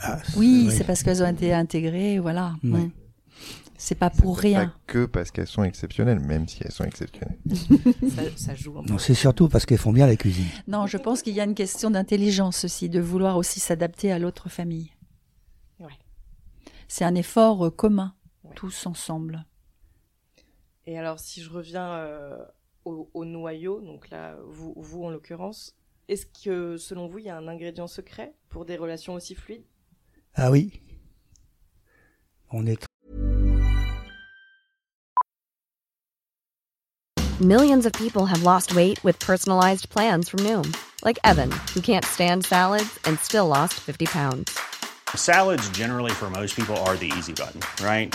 Ah, Oui, c'est parce qu'elles ont été intégrées, voilà. Ouais. Mm. C'est pas pour rien. Pas que parce qu'elles sont exceptionnelles, même si elles sont exceptionnelles. [laughs] Ça, ça joue. Non, c'est surtout parce qu'elles font bien la cuisine. Non, je pense qu'il y a une question d'intelligence aussi, de vouloir aussi s'adapter à l'autre famille. Ouais. C'est un effort euh, commun, Ouais. tous ensemble. Et alors, si je reviens euh, au, au noyau, donc là, vous, vous en l'occurrence, est-ce que selon vous, il y a un ingrédient secret pour des relations aussi fluides? Ah oui. On est Millions of people have lost weight with personalized plans from Noom, like Evan, who can't stand salads and still lost 50 pounds. Salads, generally, for most people, are the easy button, right?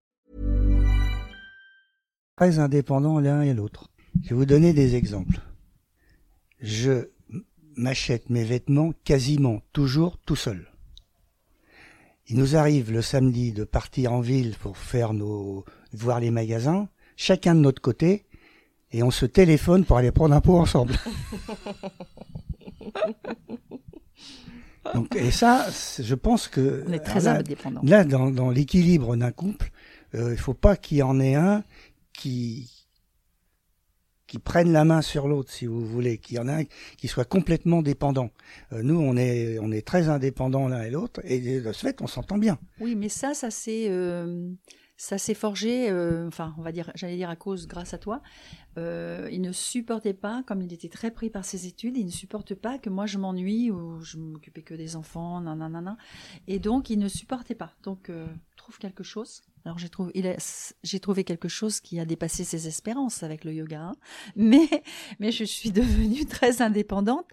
Très indépendants l'un et l'autre. Je vais vous donner des exemples. Je m'achète mes vêtements quasiment toujours tout seul. Il nous arrive le samedi de partir en ville pour faire nos voir les magasins, chacun de notre côté, et on se téléphone pour aller prendre un pot ensemble. Donc, et ça, je pense que On est très là, indépendants. Là, dans, dans l'équilibre d'un couple, euh, il faut pas qu'il y en ait un qui qui prenne la main sur l'autre, si vous voulez, qu'il y en a qui soit complètement dépendant. Euh, nous, on est on est très indépendants l'un et l'autre, et de ce fait, on s'entend bien. Oui, mais ça, ça s'est, euh, ça s'est forgé, euh, enfin, on va dire, j'allais dire à cause, grâce à toi. Il ne supportait pas, comme il était très pris par ses études, il ne supporte pas que moi je m'ennuie ou je m'occupais que des enfants, nanana. Et donc, il ne supportait pas. Donc, trouve quelque chose. Alors, j'ai trouvé, il a- j'ai trouvé quelque chose qui a dépassé ses espérances avec le yoga. hein. Mais, mais je suis devenue [laughs] très indépendante,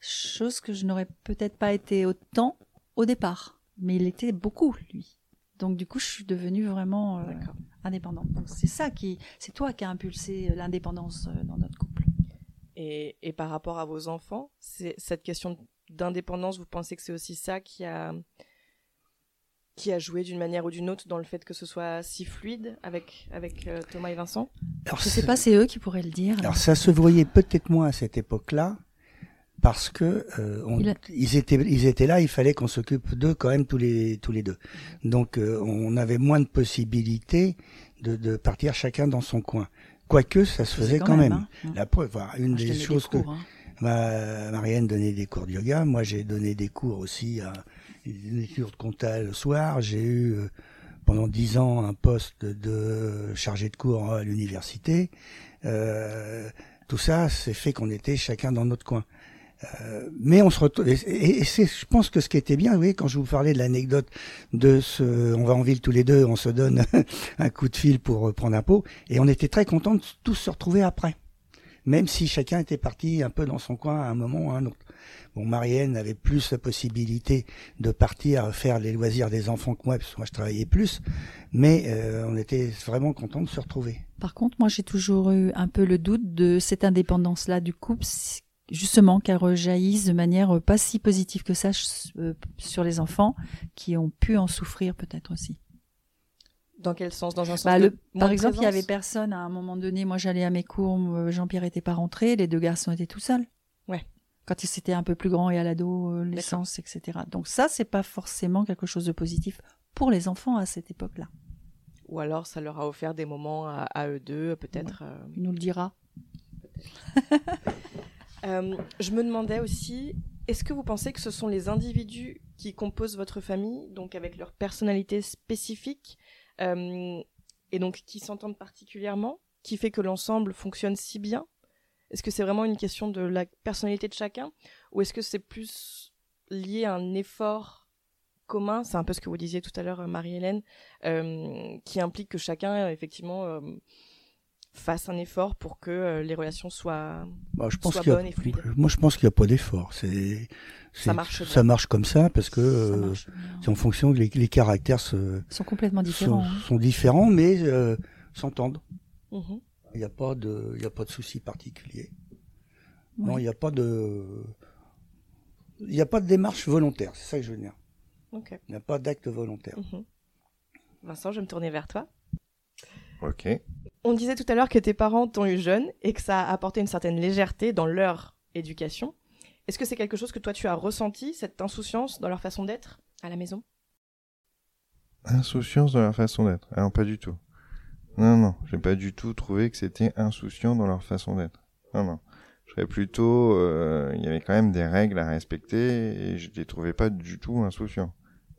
chose que je n'aurais peut-être pas été autant au départ. Mais il était beaucoup, lui. Donc, du coup, je suis devenue vraiment euh, indépendante. Donc, c'est ça qui, c'est toi qui as impulsé euh, l'indépendance euh, dans notre couple. et, et par rapport à vos enfants, c'est cette question d'indépendance, vous pensez que c'est aussi ça qui a qui a joué d'une manière ou d'une autre dans le fait que ce soit si fluide avec avec euh, Thomas et Vincent? Alors, Je sais c'est- pas, c'est eux qui pourraient le dire. Alors ça se voyait peut-être moins à cette époque-là parce que euh, on- Il a- ils étaient ils étaient là, il fallait qu'on s'occupe d'eux quand même tous les tous les deux. Donc euh, on avait moins de possibilités de, de partir chacun dans son coin. Quoique ça se faisait quand, même. hein. La preuve, voilà, une des choses que cours, hein. ma, Marianne donnait des cours de yoga, moi j'ai donné des cours aussi à une lecture de compta le soir. J'ai eu euh, pendant dix ans un poste de chargé de cours à l'université. Euh, tout ça, c'est fait qu'on était chacun dans notre coin. Euh, mais on se retrouve et, c'est je pense que ce qui était bien oui quand je vous parlais de l'anecdote de ce on va en ville tous les deux on se donne [laughs] un coup de fil pour prendre un pot et on était très contents de tous se retrouver après même si chacun était parti un peu dans son coin à un moment ou à un autre bon Marianne avait plus la possibilité de partir faire les loisirs des enfants que moi parce que moi je travaillais plus mais euh, on était vraiment contents de se retrouver par contre moi j'ai toujours eu un peu le doute de cette indépendance là du couple justement qu'elle rejaillisse de manière pas si positive que ça euh, sur les enfants qui ont pu en souffrir peut-être aussi. Dans quel sens? Dans un sens bah, Par exemple, il y avait personne à un moment donné. Moi, j'allais à mes cours, euh, Jean-Pierre était pas rentré, les deux garçons étaient tout seuls. Quand ils étaient un peu plus grands et à l'ado, l'essence, etc. Donc ça, c'est pas forcément quelque chose de positif pour les enfants à cette époque-là. Ou alors, ça leur a offert des moments à, eux deux, peut-être. Il nous le dira. [laughs] Euh, je me demandais aussi, est-ce que vous pensez que ce sont les individus qui composent votre famille, donc avec leur personnalité spécifique, euh, et donc qui s'entendent particulièrement, qui fait que l'ensemble fonctionne si bien Est-ce que c'est vraiment une question de la personnalité de chacun, ou est-ce que c'est plus lié à un effort commun, c'est un peu ce que vous disiez tout à l'heure, Marie-Hélène, euh, qui implique que chacun, effectivement, fasse un effort pour que euh, les relations soient, bah, je pense soient bonnes et fluides. Moi, je pense qu'il n'y a pas d'effort. C'est, ça marche. Ça marche comme ça parce que euh, c'est en fonction que les, les caractères se, sont complètement différents. Sont, hein. sont différents, mais euh, s'entendent. Mhm. Il n'y a pas de, il a pas de souci particulier. Non, il n'y a pas de, il n'y a pas de démarche volontaire. C'est ça que je veux dire. Il n'y a pas d'acte volontaire. Mhm. Vincent, je vais me tourner vers toi. Ok. On disait tout à l'heure que tes parents t'ont eu jeune et que ça a apporté une certaine légèreté dans leur éducation. Est-ce que c'est quelque chose que toi tu as ressenti, cette insouciance dans leur façon d'être à la maison? Insouciance dans leur façon d'être Alors pas du tout. Non, non, j'ai pas du tout trouvé que c'était insouciant dans leur façon d'être. Non, non. Je serais plutôt... Euh, il y avait quand même des règles à respecter et je les trouvais pas du tout insouciants.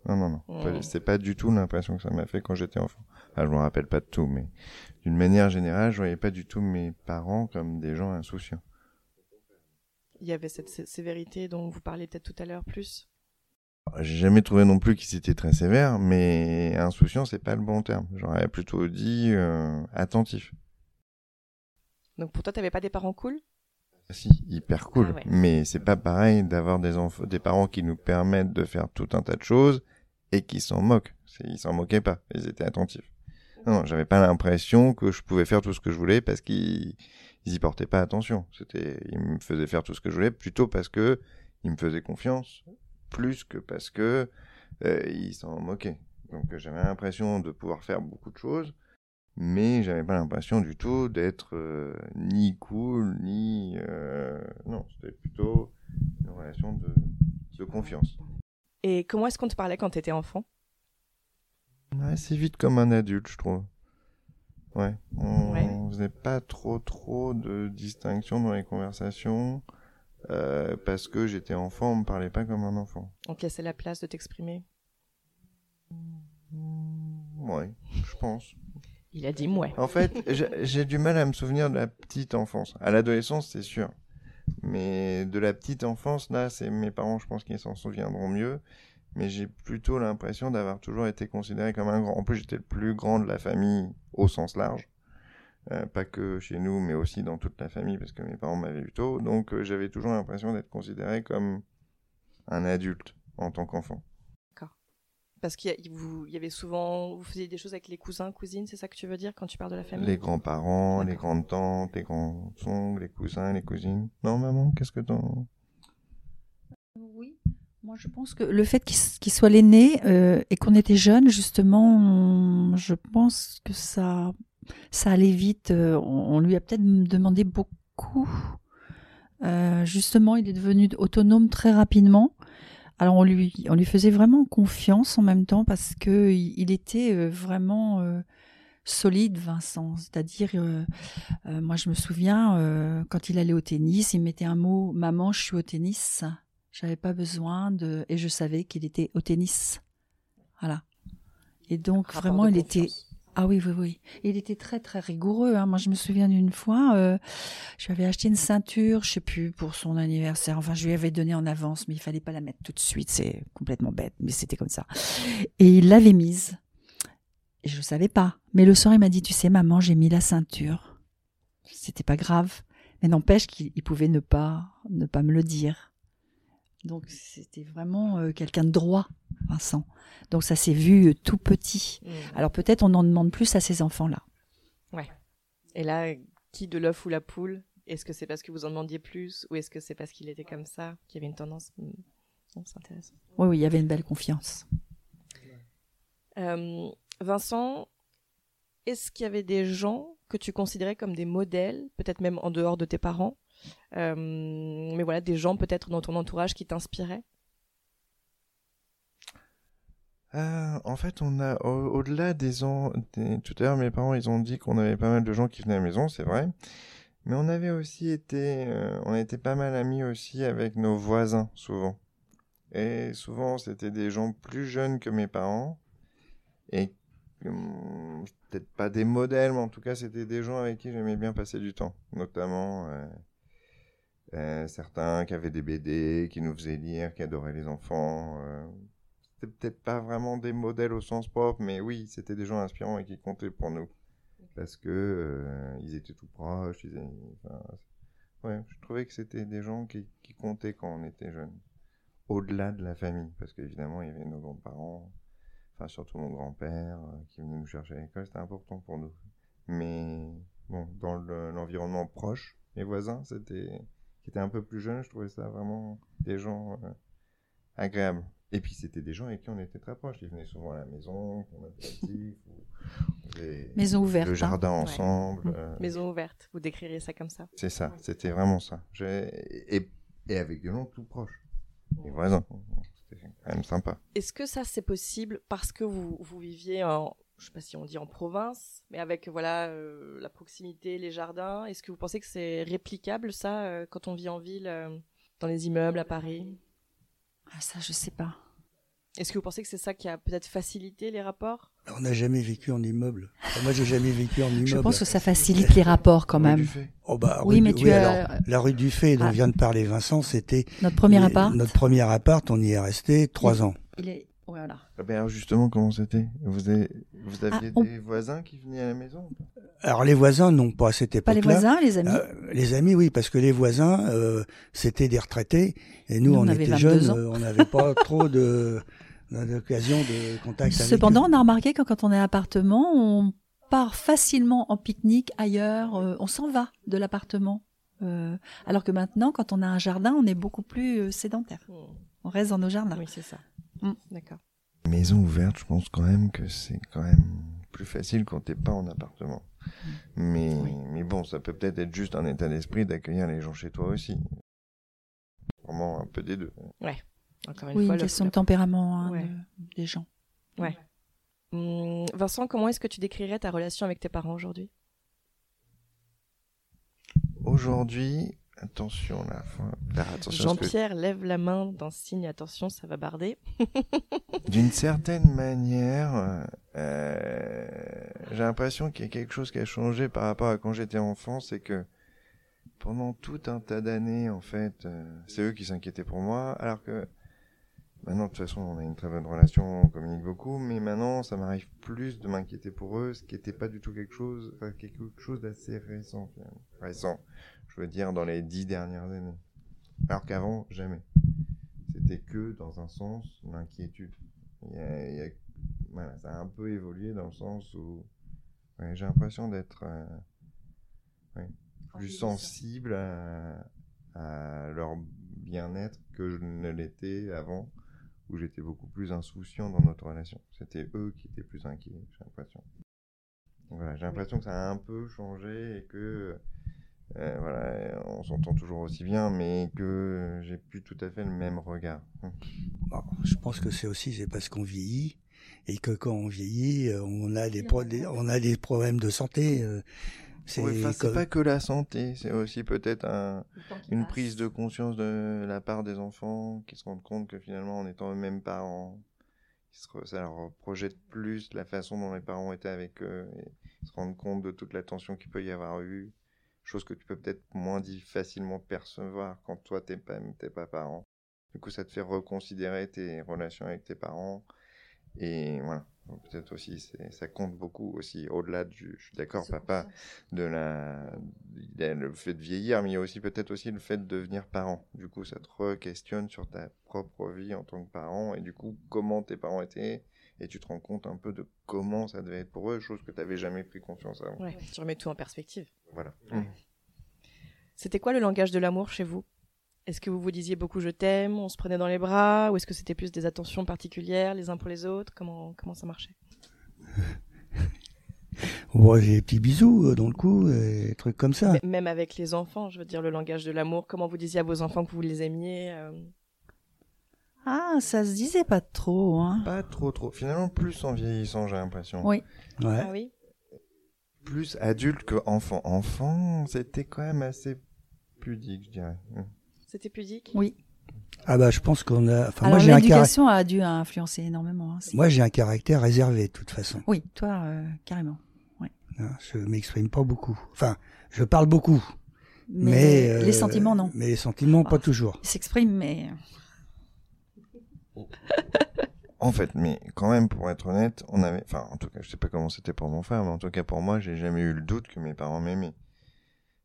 Non, non, non. Mmh. C'est pas du tout l'impression que ça m'a fait quand j'étais enfant. je me rappelle pas de tout, mais d'une manière générale, je voyais pas du tout mes parents comme des gens insouciants. Il y avait cette sévérité dont vous parliez peut-être tout à l'heure plus. J'ai jamais trouvé non plus qu'ils étaient très sévères, mais insouciant, c'est pas le bon terme. J'aurais plutôt dit euh, attentif. Donc pour toi, t'avais pas des parents cool? Si, hyper cool. Ah mais c'est pas pareil d'avoir des enfants, des parents qui nous permettent de faire tout un tas de choses et qui s'en moquent. Ils s'en moquaient pas, ils étaient attentifs. Non, j'avais pas l'impression que je pouvais faire tout ce que je voulais parce qu'ils ils y portaient pas attention. C'était, ils me faisaient faire tout ce que je voulais plutôt parce que ils me faisaient confiance, plus que parce que euh, ils s'en moquaient. Donc j'avais l'impression de pouvoir faire beaucoup de choses, mais j'avais pas l'impression du tout d'être euh, ni cool ni euh... non. C'était plutôt une relation de, de confiance. Et comment est-ce qu'on te parlait quand tu étais enfant? Ouais, c'est vite comme un adulte, je trouve. Ouais. On faisait pas trop trop de distinction dans les conversations. Euh, parce que j'étais enfant, on me parlait pas comme un enfant. Donc c'est la place de t'exprimer. Ouais, je pense. Il a dit ouais. En fait, j'ai du mal à me souvenir de la petite enfance. À l'adolescence, c'est sûr. Mais de la petite enfance, là, c'est mes parents, je pense qu'ils s'en souviendront mieux mais j'ai plutôt l'impression d'avoir toujours été considéré comme un grand. En plus, j'étais le plus grand de la famille au sens large. Euh, pas que chez nous, mais aussi dans toute la famille, parce que mes parents m'avaient eu tôt. Donc, euh, j'avais toujours l'impression d'être considéré comme un adulte en tant qu'enfant. D'accord. Parce qu'il y, avait souvent, vous faisiez des choses avec les cousins, cousines, c'est ça que tu veux dire quand tu parles de la famille? Les grands-parents, les grandes tantes, les grands-oncles, les cousins, les cousines. Non, maman, qu'est-ce que t'en... Oui. Moi, je pense que le fait qu'il soit l'aîné euh, et qu'on était jeune, justement, je pense que ça, ça allait vite. Euh, on, lui a peut-être demandé beaucoup. Euh, justement, il est devenu autonome très rapidement. Alors, on lui, on lui faisait vraiment confiance en même temps parce que il, était vraiment solide, Vincent. C'est-à-dire, moi, je me souviens quand il allait au tennis, il mettait un mot "maman, je suis au tennis". J'avais pas besoin de. Et je savais qu'il était au tennis. Voilà. Et donc vraiment, il était ah oui, oui, oui. Il était très, très rigoureux. Hein. Moi, je me souviens d'une fois, euh, je lui avais acheté une ceinture, je sais plus, pour son anniversaire. Enfin, je lui avais donné en avance, mais il fallait pas la mettre tout de suite. C'est complètement bête, mais c'était comme ça. Et il l'avait mise. Et je ne savais pas. Mais le soir, il m'a dit, tu sais, maman, j'ai mis la ceinture. C'était pas grave. Mais n'empêche qu'il pouvait ne pas, ne pas me le dire. Donc, c'était vraiment euh, quelqu'un de droit, Vincent. Donc ça s'est vu euh, tout petit. Mmh. Alors peut-être on en demande plus à ces enfants-là. Ouais. Et là, qui de l'œuf ou la poule Est-ce que c'est parce que vous en demandiez plus ou est-ce que c'est parce qu'il était comme ça, qu'il y avait une tendance? Mmh. C'est intéressant. Oui, oui, il y avait une belle confiance. Euh, Vincent, est-ce qu'il y avait des gens que tu considérais comme des modèles, peut-être même en dehors de tes parents, mais voilà, des gens peut-être dans ton entourage qui t'inspiraient. Euh, en fait, on a au-delà des ans, tout à l'heure mes parents ils ont dit qu'on avait pas mal de gens qui venaient à la maison, c'est vrai, mais on avait aussi été, euh, on était pas mal amis aussi avec nos voisins souvent, et souvent c'était des gens plus jeunes que mes parents. Et hum, peut-être pas des modèles, mais en tout cas c'était des gens avec qui j'aimais bien passer du temps, notamment. Euh, certains qui avaient des BD, qui nous faisaient lire, qui adoraient les enfants, c'était peut-être pas vraiment des modèles au sens propre, mais oui, c'était des gens inspirants et qui comptaient pour nous. Parce que euh, ils étaient tout proches. ouais, je trouvais que c'était des gens qui, qui, comptaient quand on était jeune. Au-delà de la famille. Parce qu'évidemment, il y avait nos grands-parents, enfin surtout mon grand-père, euh, qui venait nous chercher à l'école. C'était important pour nous. Mais bon, dans l'environnement proche, mes voisins, c'était qui étaient un peu plus jeunes, je trouvais ça vraiment des gens euh, agréables. Et puis c'était des gens avec qui on était très proches. Ils venaient souvent à la maison, on maison ouverte. Le hein. jardin ensemble. Euh. [laughs] Maison ouverte, vous décrirez ça comme ça. C'est ça, c'était vraiment ça. Et, et, avec des gens tout proches. Les voisins. C'était quand même sympa. Est-ce que ça c'est possible parce que vous, vous viviez en, je sais pas si on dit en province, mais avec voilà euh, la proximité, les jardins. Est-ce que vous pensez que c'est réplicable ça euh, quand on vit en ville, dans les immeubles à Paris? Ah, ça, je sais pas. Est-ce que vous pensez que c'est ça qui a peut-être facilité les rapports? On n'a jamais vécu en immeuble. moi, j'ai jamais vécu en immeuble. Je pense que ça facilite les rapports quand même. Oh bah, oui, mais tu as... la rue du Fait dont ah. vient de parler Vincent, c'était notre premier appart. Notre premier appart, on y est resté trois ans. Il est voilà. Ah ben justement, comment c'était? Vous, avez... vous aviez ah, des voisins qui venaient à la maison Alors les voisins, non, pas à cette époque-là. Pas les voisins, les amis euh, Les amis, oui, parce que les voisins, euh, c'était des retraités, et nous, on, était jeunes, euh, on n'avait pas [laughs] trop de d'occasion de contact Cependant, on a remarqué que quand on est à appartement, on part facilement en pique-nique ailleurs, on s'en va de l'appartement. alors que maintenant, quand on a un jardin, on est beaucoup plus sédentaire. Hmm. On reste dans nos jardins. Oui, c'est ça. Hmm. D'accord. Maison ouverte, je pense quand même que c'est quand même plus facile quand t'es pas en appartement. Hmm. Mais, mais bon, ça peut peut-être être juste un état d'esprit d'accueillir les gens chez toi aussi. Vraiment un peu des deux. Ouais. Encore une oui, fois, une question de tempérament hein, des gens. Ouais. Hmm, Vincent, comment est-ce que tu décrirais ta relation avec tes parents aujourd'hui? Aujourd'hui, Attention là. Jean-Pierre lève la main dans signe attention, ça va barder. [laughs] D'une certaine manière, euh, j'ai l'impression qu'il y a quelque chose qui a changé par rapport à quand j'étais enfant, c'est que pendant tout un tas d'années, en fait, euh, c'est eux qui s'inquiétaient pour moi, alors que maintenant, de toute façon, on a une très bonne relation, on communique beaucoup, mais maintenant, ça m'arrive plus de m'inquiéter pour eux, ce qui n'était pas du tout quelque chose, quelque chose d'assez récent, récent je veux dire, dans les dix dernières années. Alors qu'avant, jamais. C'était que dans un sens, l'inquiétude. voilà, ça a un peu évolué dans le sens où j'ai l'impression d'être euh, plus sensible à, leur bien-être que je ne l'étais avant, où j'étais beaucoup plus insouciant dans notre relation. C'était eux qui étaient plus inquiets, j'ai l'impression. Voilà, j'ai l'impression que ça a un peu changé et que euh, voilà, on s'entend toujours aussi bien, mais que j'ai plus tout à fait le même regard. je pense que c'est aussi c'est parce qu'on vieillit et que quand on vieillit, euh, on a des, on a des problèmes de santé. Euh, c'est pas que la santé, c'est aussi peut-être un, une prise de conscience de la part des enfants qui se rendent compte que finalement, en étant eux-mêmes parents, ça leur projette plus la façon dont les parents étaient avec eux et se rendre compte de toute l'attention qu'il peut y avoir eu, chose que tu peux peut-être moins facilement percevoir quand toi t'es pas, t'es pas parent. Du coup, ça te fait reconsidérer tes relations avec tes parents et voilà. Peut-être aussi, ça compte beaucoup aussi, au-delà du, je suis d'accord, papa, de la, le fait de vieillir, mais il y a aussi peut-être aussi le fait de devenir parent. Du coup, ça te re-questionne sur ta propre vie en tant que parent, et du coup, comment tes parents étaient, et tu te rends compte un peu de comment ça devait être pour eux, chose que tu n'avais jamais pris conscience avant. Ouais, tu remets tout en perspective. Voilà. C'était quoi le langage de l'amour chez vous? Est-ce que vous vous disiez beaucoup je t'aime, on se prenait dans les bras, ou est-ce que c'était plus des attentions particulières les uns pour les autres? Comment comment ça marchait? [laughs] Ouais, j'ai des petits bisous euh, dans le cou, des trucs comme ça. même avec les enfants, je veux dire le langage de l'amour. Comment vous disiez à vos enfants que vous les aimiez euh Ah, ça se disait pas trop, hein. Pas trop, trop. Finalement, plus en vieillissant, j'ai l'impression. Oui. Ouais. Ah oui. Plus adulte que enfant. Enfant, c'était quand même assez pudique, je dirais. C'était pudique? Oui. Ah bah je pense qu'on a. Enfin, Alors l'éducation a dû influencer énormément. Hein, moi j'ai un caractère réservé de toute façon. Oui, toi euh, carrément. Ouais. Non, je m'exprime pas beaucoup. Enfin, je parle beaucoup. Mais, mais les euh, sentiments non. Mais les sentiments pas toujours. Ils s'expriment mais. [laughs] en fait, mais quand même, pour être honnête, on avait, enfin, en tout cas, je sais pas comment c'était pour mon frère, mais en tout cas pour moi, j'ai jamais eu le doute que mes parents m'aimaient.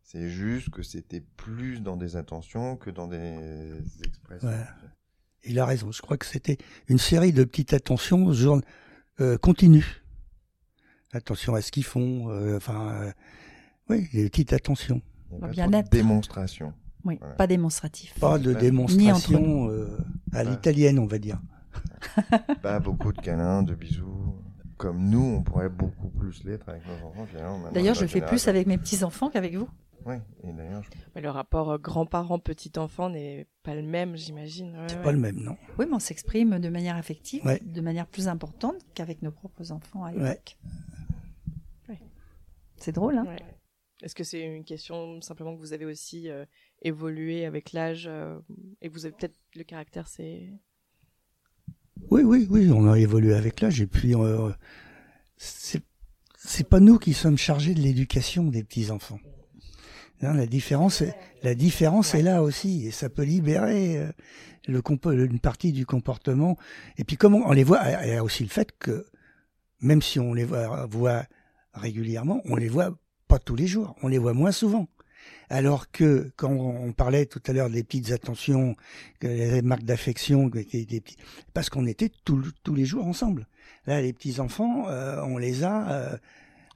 C'est juste que c'était plus dans des intentions que dans des expressions. Il a raison. Je crois que c'était une série de petites attentions genre, euh, continues. Attention à ce qu'ils font. Euh, enfin, euh, oui, des petites attentions. Bien. Démonstration. Oui, pas démonstratif. Pas de démonstration à l'italienne, on va dire. [laughs] pas beaucoup de câlins, de bisous comme nous, on pourrait beaucoup plus l'être avec nos enfants. D'ailleurs, je fais plus avec mes petits-enfants qu'avec vous. Oui, et d'ailleurs. Mais le rapport euh, grand-parent-petit-enfant n'est pas le même, j'imagine. c'est pas le même, non. Oui, mais on s'exprime de manière affective, de manière plus importante qu'avec nos propres enfants à l'époque. C'est drôle, hein Est-ce que c'est une question simplement que vous avez aussi euh, évolué avec l'âge euh, et vous avez peut-être le caractère, c'est. Oui, oui, oui, on a évolué avec l'âge et puis c'est c'est pas nous qui sommes chargés de l'éducation des petits enfants. Hein, la différence, la différence est là aussi, et ça peut libérer euh, une partie du comportement. Et puis comment on les voit, il y a aussi le fait que même si on les voit, voit régulièrement, on les voit pas tous les jours, on les voit moins souvent. Alors que quand on parlait tout à l'heure des petites attentions, les marques d'affection, parce qu'on était tous les jours ensemble. Là, les petits enfants, euh, on les a euh,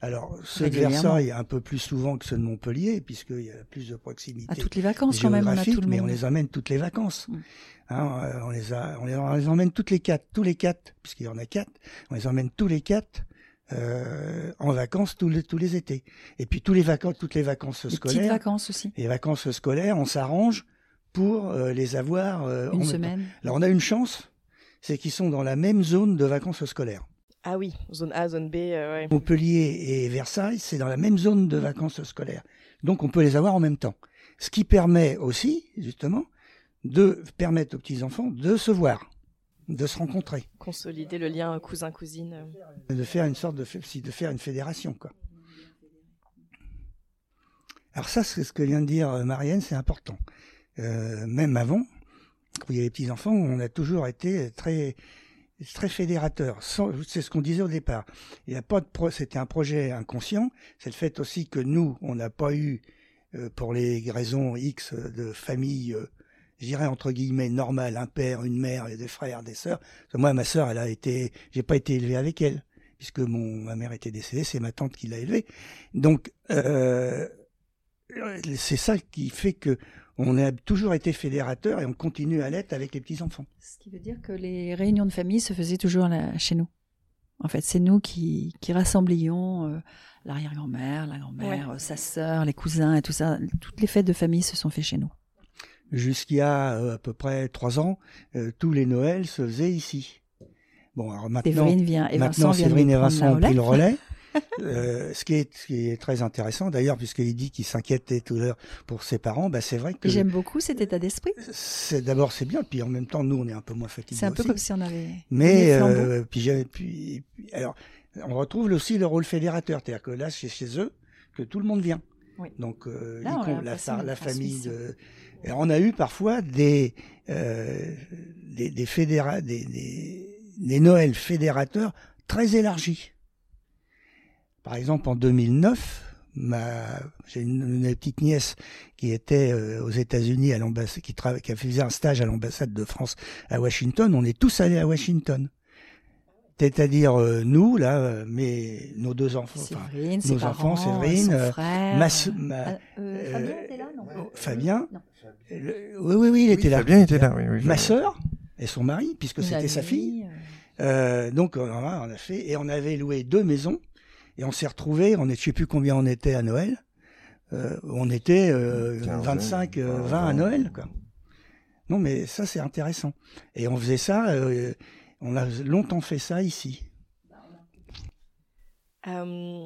alors, ceux de Versailles un peu plus souvent que ceux de Montpellier, puisqu'il y a plus de proximité. À toutes les vacances, quand même, on a tout le Mais on les emmène toutes les vacances. Mm. Hein, euh, on, les a, on, les, on les emmène toutes les quatre, tous les quatre, puisqu'il y en a quatre. On les emmène tous les quatre euh, en vacances tous les, tous les étés. Et puis tous les vacances, toutes les vacances les scolaires. Petites vacances aussi. Les vacances scolaires, on s'arrange pour euh, les avoir. Euh, une semaine. Alors on a une chance, c'est qu'ils sont dans la même zone de vacances scolaires. Ah oui, zone A, zone B. Euh, Montpellier et Versailles, c'est dans la même zone de vacances scolaires. Donc on peut les avoir en même temps. Ce qui permet aussi, justement, de permettre aux petits-enfants de se voir, de se rencontrer. Consolider le lien cousin-cousine. De faire une sorte de, de faire une fédération, quoi. Alors ça, c'est ce que vient de dire euh, Marianne, c'est important. Euh, même avant, quand il y avait les petits-enfants, on a toujours été très très fédérateur. C'est ce qu'on disait au départ. Il y a pas de pro, c'était un projet inconscient. C'est le fait aussi que nous, on n'a pas eu, euh, pour les raisons X de famille, j'irais entre guillemets normale, un père, une mère, et des frères, des sœurs. Moi, ma sœur, elle a été, j'ai pas été élevé avec elle, puisque mon ma mère était décédée, c'est ma tante qui l'a élevée. Donc euh, c'est ça qui fait que on a toujours été fédérateur et on continue à l'être avec les petits-enfants. Ce qui veut dire que les réunions de famille se faisaient toujours chez nous. En fait, c'est nous qui, qui rassemblions euh, l'arrière-grand-mère, la grand-mère, euh, sa sœur, les cousins et tout ça. Toutes les fêtes de famille se sont faites chez nous. Jusqu'il y a euh, à peu près trois ans, tous les Noëls se faisaient ici. Bon, alors maintenant, Séverine vient et maintenant Séverine et Vincent ont pris le relais. [laughs] euh, ce, qui est, ce qui est très intéressant d'ailleurs, puisqu'il dit qu'il s'inquiétait tout l'heure pour ses parents, bah, c'est vrai que. J'aime beaucoup cet état d'esprit. C'est d'abord c'est bien, puis en même temps nous on est un peu moins fatigués. C'est un peu aussi. comme si on avait. Mais euh, puis, puis, puis- alors on retrouve aussi le rôle fédérateur, c'est-à-dire que là c'est chez eux que tout le monde vient. Oui. Donc euh, Là, la, la famille de. Et on a eu parfois des euh, des, des, fédéra- des, des, des Noëls fédérateurs très élargis. Par exemple, en 2009, ma, j'ai une, une petite nièce qui était euh, aux États-Unis à l'ambassade, qui, qui a fait un stage à l'ambassade de France à Washington. On est tous allés à Washington. C'est-à-dire euh, nous là, euh, mais nos deux enfants, Séverine, nos parents, enfants, Séverine, euh, frère. ma Fabien là, non? Fabien, Non. Le- oui oui oui, il était là. Fabien était là, oui. oui Ma sœur et son mari, puisque c'était sa fille. euh, Euh, donc on a, on a fait et on avait loué deux maisons et on s'est retrouvés. On est, je sais plus combien on était à Noël. Euh, on était euh, Quinzaine, 25, euh, vingt, 20 à vingt. Noël, quoi. Non, mais ça c'est intéressant. Et on faisait ça. euh, on a longtemps fait ça ici. Euh,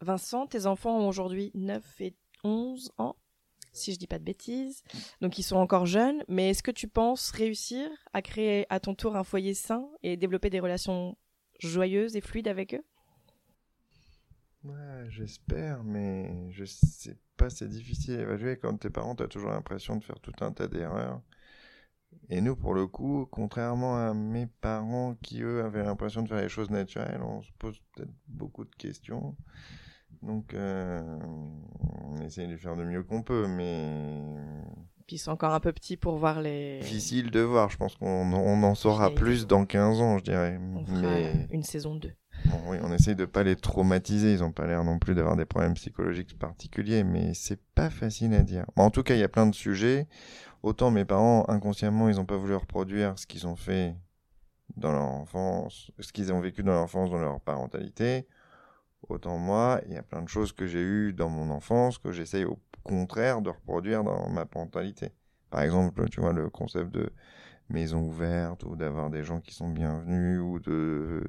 Vincent, tes enfants ont aujourd'hui 9 et 11 ans, si je dis pas de bêtises. Donc ils sont encore jeunes, mais est-ce que tu penses réussir à créer à ton tour un foyer sain et développer des relations joyeuses et fluides avec eux? Ouais, j'espère, mais je sais pas, c'est difficile à évaluer. Quand t'es parent, t'as toujours l'impression de faire tout un tas d'erreurs. Et nous, pour le coup, contrairement à mes parents qui, eux, avaient l'impression de faire les choses naturelles, on se pose peut-être beaucoup de questions. Donc, euh, on essaye de faire de mieux qu'on peut, mais Puis ils sont encore un peu petits pour voir les. difficile de voir. Je pense qu'on on en saura plus dans 15 ans, je dirais. On fera Mais... une saison 2. Bon, oui, on essaye de pas les traumatiser. Ils ont pas l'air non plus d'avoir des problèmes psychologiques particuliers, mais c'est pas facile à dire. Bon, en tout cas, il y a plein de sujets. Autant mes parents, inconsciemment, ils ont pas voulu reproduire ce qu'ils ont fait dans leur enfance, ce qu'ils ont vécu dans leur enfance, dans leur parentalité. Autant moi, il y a plein de choses que j'ai eues dans mon enfance que j'essaye au contraire de reproduire dans ma parentalité. Par exemple, tu vois, le concept de maison ouverte ou d'avoir des gens qui sont bienvenus ou de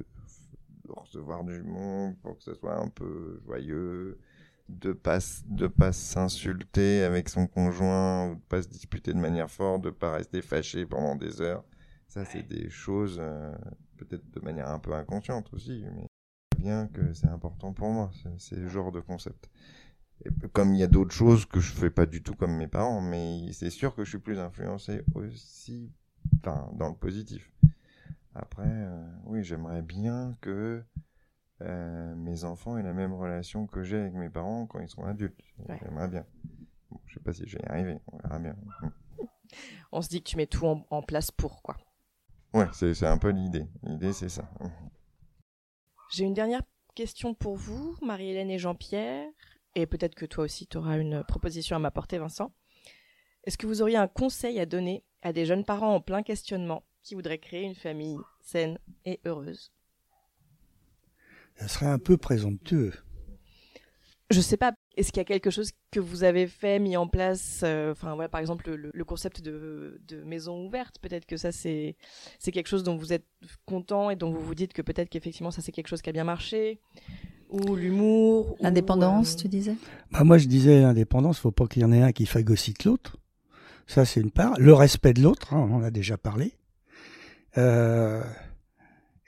recevoir du monde pour que ce soit un peu joyeux, de pas de pas s'insulter avec son conjoint ou de pas se disputer de manière forte, de pas rester fâché pendant des heures. Ça, c'est des choses euh, peut-être de manière un peu inconsciente aussi, mais bien que c'est important pour moi. C'est- le genre de concept. Et comme il y a d'autres choses que je fais pas du tout comme mes parents, mais c'est sûr que je suis plus influencé aussi, enfin, dans le positif. Après, euh, oui, j'aimerais bien que euh, mes enfants aient la même relation que j'ai avec mes parents quand ils seront adultes. Ouais. J'aimerais bien. Bon, je sais pas si je vais y arriver, on verra bien. Mm. [laughs] On se dit que tu mets tout en, en place pour quoi. Ouais, c'est c'est un peu l'idée. L'idée, c'est ça. J'ai une dernière question pour vous, Marie-Hélène et Jean-Pierre, et peut-être que toi aussi tu auras une proposition à m'apporter, Vincent. Est-ce que vous auriez un conseil à donner à des jeunes parents en plein questionnement qui voudraient créer une famille saine et heureuse? Ça serait un peu présomptueux. Je sais pas, est-ce qu'il y a quelque chose que vous avez fait, mis en place, euh, enfin voilà, par exemple le, le concept de, de maison ouverte, peut-être que ça c'est c'est quelque chose dont vous êtes content et dont vous vous dites que peut-être qu'effectivement ça c'est quelque chose qui a bien marché, ou l'humour, ou, L'indépendance, euh, tu disais? Bah, moi, je disais l'indépendance, faut pas qu'il y en ait un qui phagocyte l'autre. Ça, c'est une part. Le respect de l'autre, hein, on en a déjà parlé. Euh,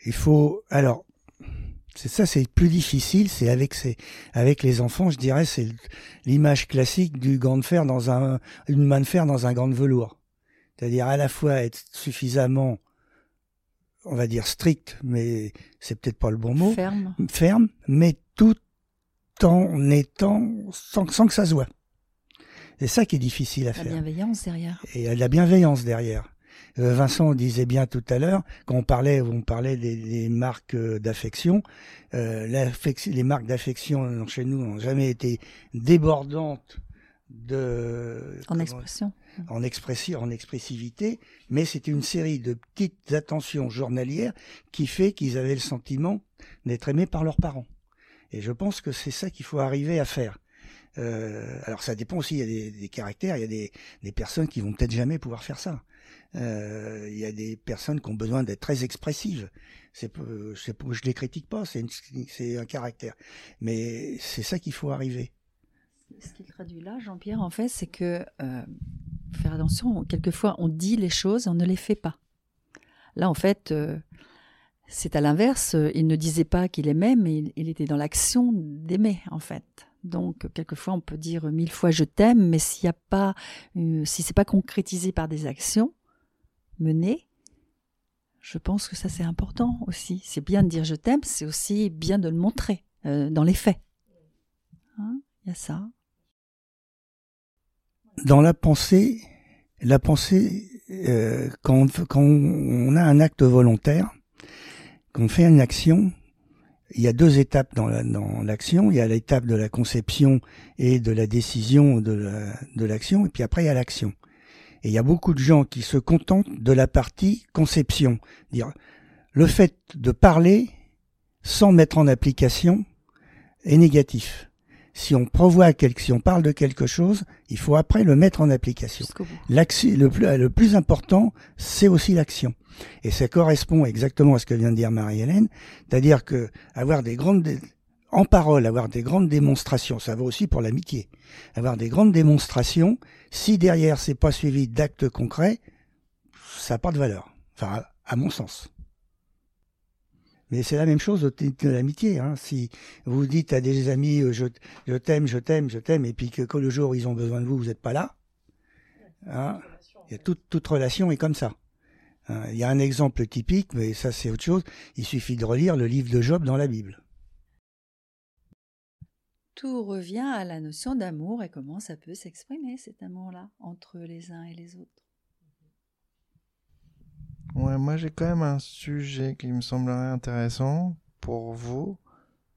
il faut. Alors, c'est ça, c'est plus difficile. C'est avec ces, avec les enfants, je dirais, c'est l'image classique du gant de fer dans un, une main de fer dans un gant de velours. C'est-à-dire à la fois être suffisamment, on va dire strict, mais c'est peut-être pas le bon mot Ferme. ferme, mais tout en étant sans, sans que ça se voit. C'est ça qui est difficile à La faire. bienveillance derrière. Et la bienveillance derrière. Euh, Vincent disait bien tout à l'heure, quand on parlait, on parlait des, des marques euh, d'affection, euh, les marques d'affection chez nous n'ont jamais été débordantes de En comment- expression. en, expressi- en expressivité, mais c'était une série de petites attentions journalières qui fait qu'ils avaient le sentiment d'être aimés par leurs parents. Et je pense que c'est ça qu'il faut arriver à faire. Euh, alors ça dépend aussi, il y a des, des caractères, il y a des, des personnes qui vont peut-être jamais pouvoir faire ça. Euh, il y a des personnes qui ont besoin d'être très expressives. C'est, c'est, je les critique pas, c'est, un caractère. Mais c'est ça qu'il faut arriver. Ce qu'il traduit là, Jean-Pierre, en fait, c'est que euh, faire attention. Quelquefois, on dit les choses, on ne les fait pas. Là, en fait, euh, c'est à l'inverse. Il ne disait pas qu'il aimait, mais il, était dans l'action d'aimer, en fait. Donc, quelquefois, on peut dire mille fois je t'aime, mais s'il n'y a pas, euh, si c'est pas concrétisé par des actions menées, je pense que ça c'est important aussi. C'est bien de dire je t'aime, c'est aussi bien de le montrer euh, dans les faits. Hein, il y a ça. Dans la pensée, la pensée, euh, quand, on a un acte volontaire, qu'on fait une action, il y a deux étapes dans l'action. La, il y a l'étape de la conception et de la décision de l'action, et puis après il y a l'action. Et il y a beaucoup de gens qui se contentent de la partie conception. Dire le fait de parler sans mettre en application est négatif si on prévoit quelque, si on parle de quelque chose, il faut après le mettre en application. L'action, le plus, le plus important, c'est aussi l'action. Et ça correspond exactement à ce que vient de dire Marie-Hélène, c'est-à-dire que avoir des grandes, en parole, avoir des grandes démonstrations, ça vaut aussi pour l'amitié. Avoir des grandes démonstrations, si derrière c'est pas suivi d'actes concrets, ça n'a pas de valeur. Enfin, à mon sens. Mais c'est la même chose de, l'amitié. Hein. Si vous dites à des amis euh, je, t'aime, je t'aime, je t'aime, et puis que, le jour ils ont besoin de vous, vous n'êtes pas là, hein, toute relation est comme ça. Hein. Il y a un exemple typique, mais ça c'est autre chose. Il suffit de relire le livre de Job dans la Bible. Tout revient à la notion d'amour et comment ça peut s'exprimer cet amour-là entre les uns et les autres. Ouais, moi j'ai quand même un sujet qui me semblerait intéressant pour vous.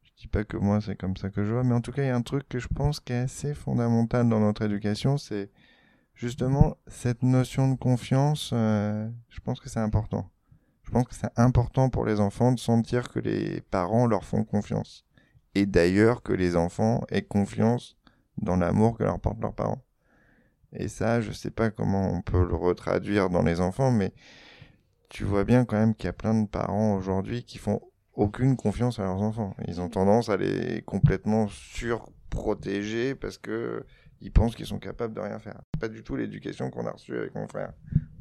Je dis pas que moi c'est comme ça que je vois, mais en tout cas il y a un truc que je pense qui est assez fondamental dans notre éducation, c'est justement cette notion de confiance. Euh, je pense que c'est important. Je pense que c'est important pour les enfants de sentir que les parents leur font confiance. Et d'ailleurs que les enfants aient confiance dans l'amour que leur portent leurs parents. Et ça, je sais pas comment on peut le retraduire dans les enfants, mais tu vois bien quand même qu'il y a plein de parents aujourd'hui qui font aucune confiance à leurs enfants. Ils ont tendance à les complètement surprotéger parce que ils pensent qu'ils sont capables de rien faire. Pas du tout l'éducation qu'on a reçue avec mon frère.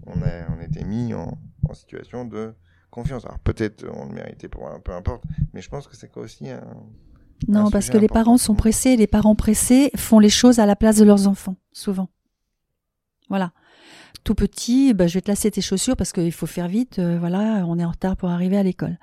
On a, on était mis en, en situation de confiance. Alors peut-être on le méritait pour un peu importe, mais je pense que c'est aussi un non, parce que les parents sont pressés, les parents pressés font les choses à la place de leurs enfants, souvent. Voilà tout petit, bah, je vais te lasser tes chaussures parce qu'il faut faire vite, euh, voilà, on est en retard pour arriver à l'école.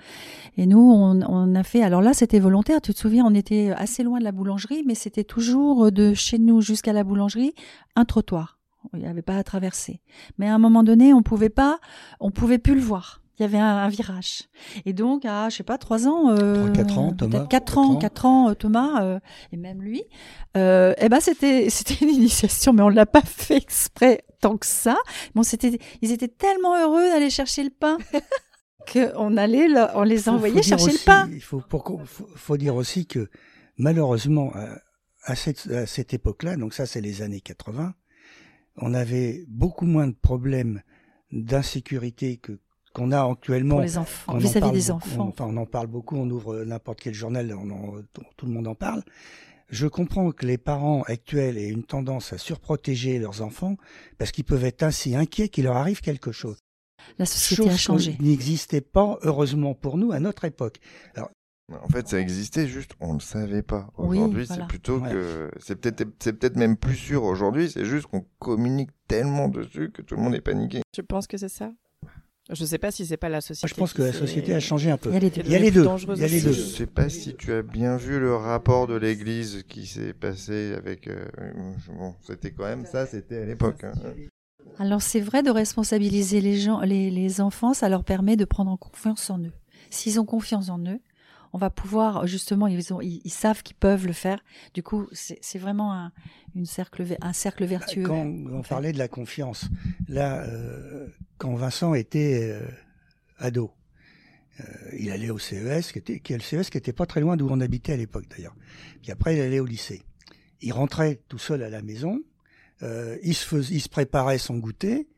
Et nous, on, on, a fait, alors là, c'était volontaire, tu te souviens, on était assez loin de la boulangerie, mais c'était toujours de chez nous jusqu'à la boulangerie, un trottoir. Il n'y avait pas à traverser. Mais à un moment donné, on pouvait pas, on pouvait plus le voir il y avait un, virage. Et donc, à, je sais pas, trois ans, euh, 4 ans, Thomas. Quatre ans, quatre ans, euh, Thomas, euh, et même lui, euh, eh ben, c'était, [laughs] c'était une initiation, mais on l'a pas fait exprès tant que ça. Bon, c'était, ils étaient tellement heureux d'aller chercher le pain. [laughs] qu'on allait, on les envoyait chercher le pain. Il faut, pour, faut, dire aussi que malheureusement, à cette, à cette époque-là, donc ça c'est les années 80, on avait beaucoup moins de problèmes d'insécurité que qu'on a actuellement. Pour les enfants, vis-à-vis des enfants. On, enfin, on en parle beaucoup, on ouvre n'importe quel journal, on tout le monde en parle. Je comprends que les parents actuels aient une tendance à surprotéger leurs enfants parce qu'ils peuvent être ainsi inquiets qu'il leur arrive quelque chose. La société a changé. N'existait pas, heureusement pour nous, à notre époque. Alors, en fait, ça existait, juste on ne savait pas. Aujourd'hui, c'est plutôt que c'est peut-être c'est peut-être même plus sûr aujourd'hui. C'est juste qu'on communique tellement dessus que tout le monde est paniqué. Je pense que c'est ça. Je ne sais pas si c'est pas la société. je pense que la société a changé un peu. Il y a les deux. Il y a les deux. Je ne sais pas si tu as bien vu le rapport de l'Église qui s'est passé avec. Euh, bon, c'était quand même ça, c'était à l'époque. Hein. Alors c'est vrai de responsabiliser les gens, les, les enfants, ça leur permet de prendre confiance en eux. S'ils ont confiance en eux, on va pouvoir justement, ils, ont, ils, savent qu'ils peuvent le faire. Du coup, c'est vraiment un, une cercle, un cercle vertueux. Quand on parlait de la confiance, là, euh, quand Vincent était euh, ado, euh, il allait au CES, qui était, qui, le CES qui était pas très loin d'où on habitait à l'époque d'ailleurs. Puis après, il allait au lycée. il rentrait tout seul à la maison, il, se il se préparait son goûter,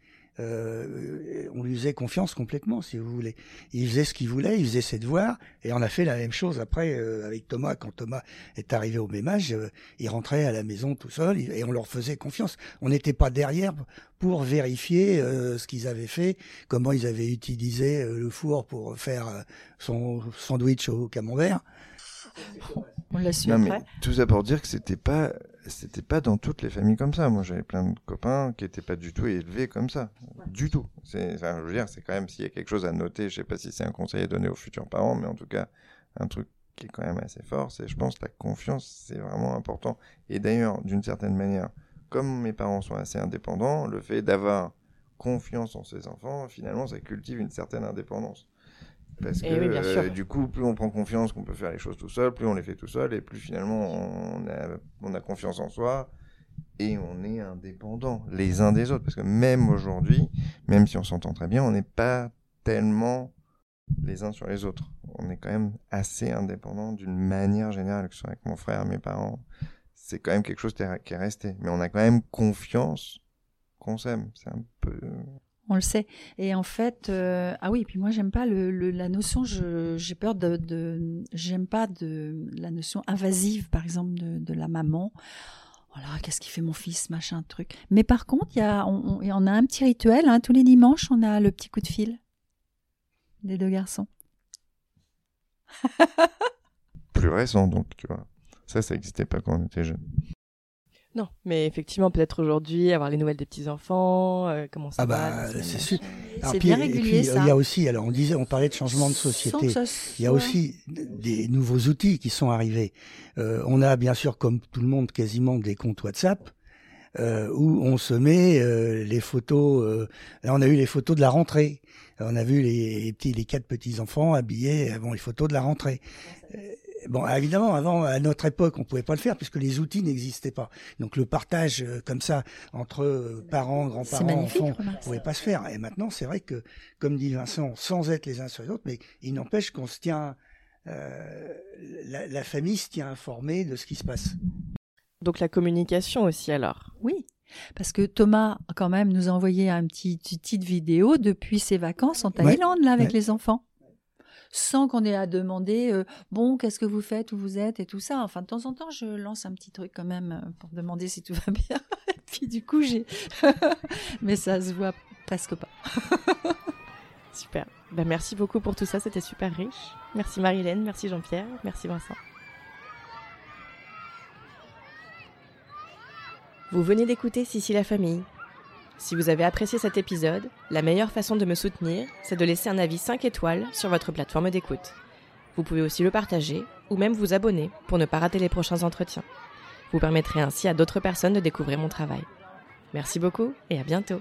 euh, on lui faisait confiance complètement, si vous voulez. Il faisait ce qu'il voulait, il faisait ses devoirs, et on a fait la même chose après euh, avec Thomas. Quand Thomas est arrivé au même âge, euh, il rentrait à la maison tout seul, et on leur faisait confiance. On n'était pas derrière pour vérifier ce qu'ils avaient fait, comment ils avaient utilisé le four pour faire son sandwich au camembert. On l'a su Non, après. mais tout ça pour dire que c'était pas, c'était pas dans toutes les familles comme ça. Moi, j'avais plein de copains qui étaient pas du tout élevés comme ça. Du tout. C'est, enfin, je veux dire, c'est quand même, s'il y a quelque chose à noter, je sais pas si c'est un conseil à donner aux futurs parents, mais en tout cas, un truc qui est quand même assez fort, c'est, je pense, la confiance, c'est vraiment important. Et d'ailleurs, d'une certaine manière, comme mes parents sont assez indépendants, le fait d'avoir confiance en ses enfants, finalement, ça cultive une certaine indépendance. Parce que Eh oui, sûr. euh, du coup, plus on prend confiance qu'on peut faire les choses tout seul, plus on les fait tout seul, et plus finalement on a, on a confiance en soi et on est indépendant les uns des autres. Parce que même aujourd'hui, même si on s'entend très bien, on n'est pas tellement les uns sur les autres. On est quand même assez indépendants d'une manière générale, que ce soit avec mon frère, mes parents. C'est quand même quelque chose qui est resté. Mais on a quand même confiance qu'on s'aime. C'est un peu... On le sait. Et en fait, euh, ah oui, puis moi j'aime pas la notion. J'ai peur de, j'aime pas de la notion invasive, par exemple, de, la maman. Voilà, qu'est-ce qui fait mon fils, machin, truc. Mais par contre, y a, et on a un petit rituel. hein, tous les dimanches, on a le petit coup de fil des deux garçons. plus récent, donc, tu vois. Ça, ça n'existait pas quand on était jeune. Non, mais effectivement, peut-être aujourd'hui, avoir les nouvelles des petits-enfants, euh, comment ça Ah bah, c'est sûr. Alors, puis- bien et régulier, puis, euh, ça. Il y a aussi, alors on disait, on parlait de changement de société. ça Il y a aussi des nouveaux outils qui sont arrivés. Euh, on a bien sûr, comme tout le monde, quasiment des comptes WhatsApp. euh, où on se met euh, les photos. euh, là, on a eu les photos de la rentrée. On a vu les, les petits, les quatre petits enfants habillés. Bon, les photos de la rentrée. Bon, évidemment, avant, à notre époque, on pouvait pas le faire puisque les outils n'existaient pas. Donc, le partage euh, comme ça entre euh, parents, grands-parents, enfants, remarque. pouvait pas se faire. Et maintenant, c'est vrai que, comme dit Vincent, sans être les uns sur les autres, mais il n'empêche qu'on se tient, euh, la, la famille se tient informée de ce qui se passe. Donc la communication aussi, alors? Oui, parce que Thomas, quand même, nous a envoyé un petit, une petite vidéo depuis ses vacances en Thaïlande, là, avec ouais. les enfants. Sans qu'on ait à demander, euh, bon, qu'est-ce que vous faites, où vous êtes? Et tout ça. Enfin, de temps en temps, je lance un petit truc quand même euh, pour demander si tout [laughs] va bien. et puis, du coup, j'ai. [laughs] Mais ça se voit presque pas. [laughs] Super. Ben, merci beaucoup pour tout ça, c'était super riche. Merci Marilène, merci Jean-Pierre, merci Vincent. Vous venez d'écouter Sissi la famille. Si vous avez apprécié cet épisode, la meilleure façon de me soutenir, c'est de laisser un avis 5 étoiles sur votre plateforme d'écoute. Vous pouvez aussi le partager ou même vous abonner pour ne pas rater les prochains entretiens. Vous permettrez ainsi à d'autres personnes de découvrir mon travail. Merci beaucoup et à bientôt.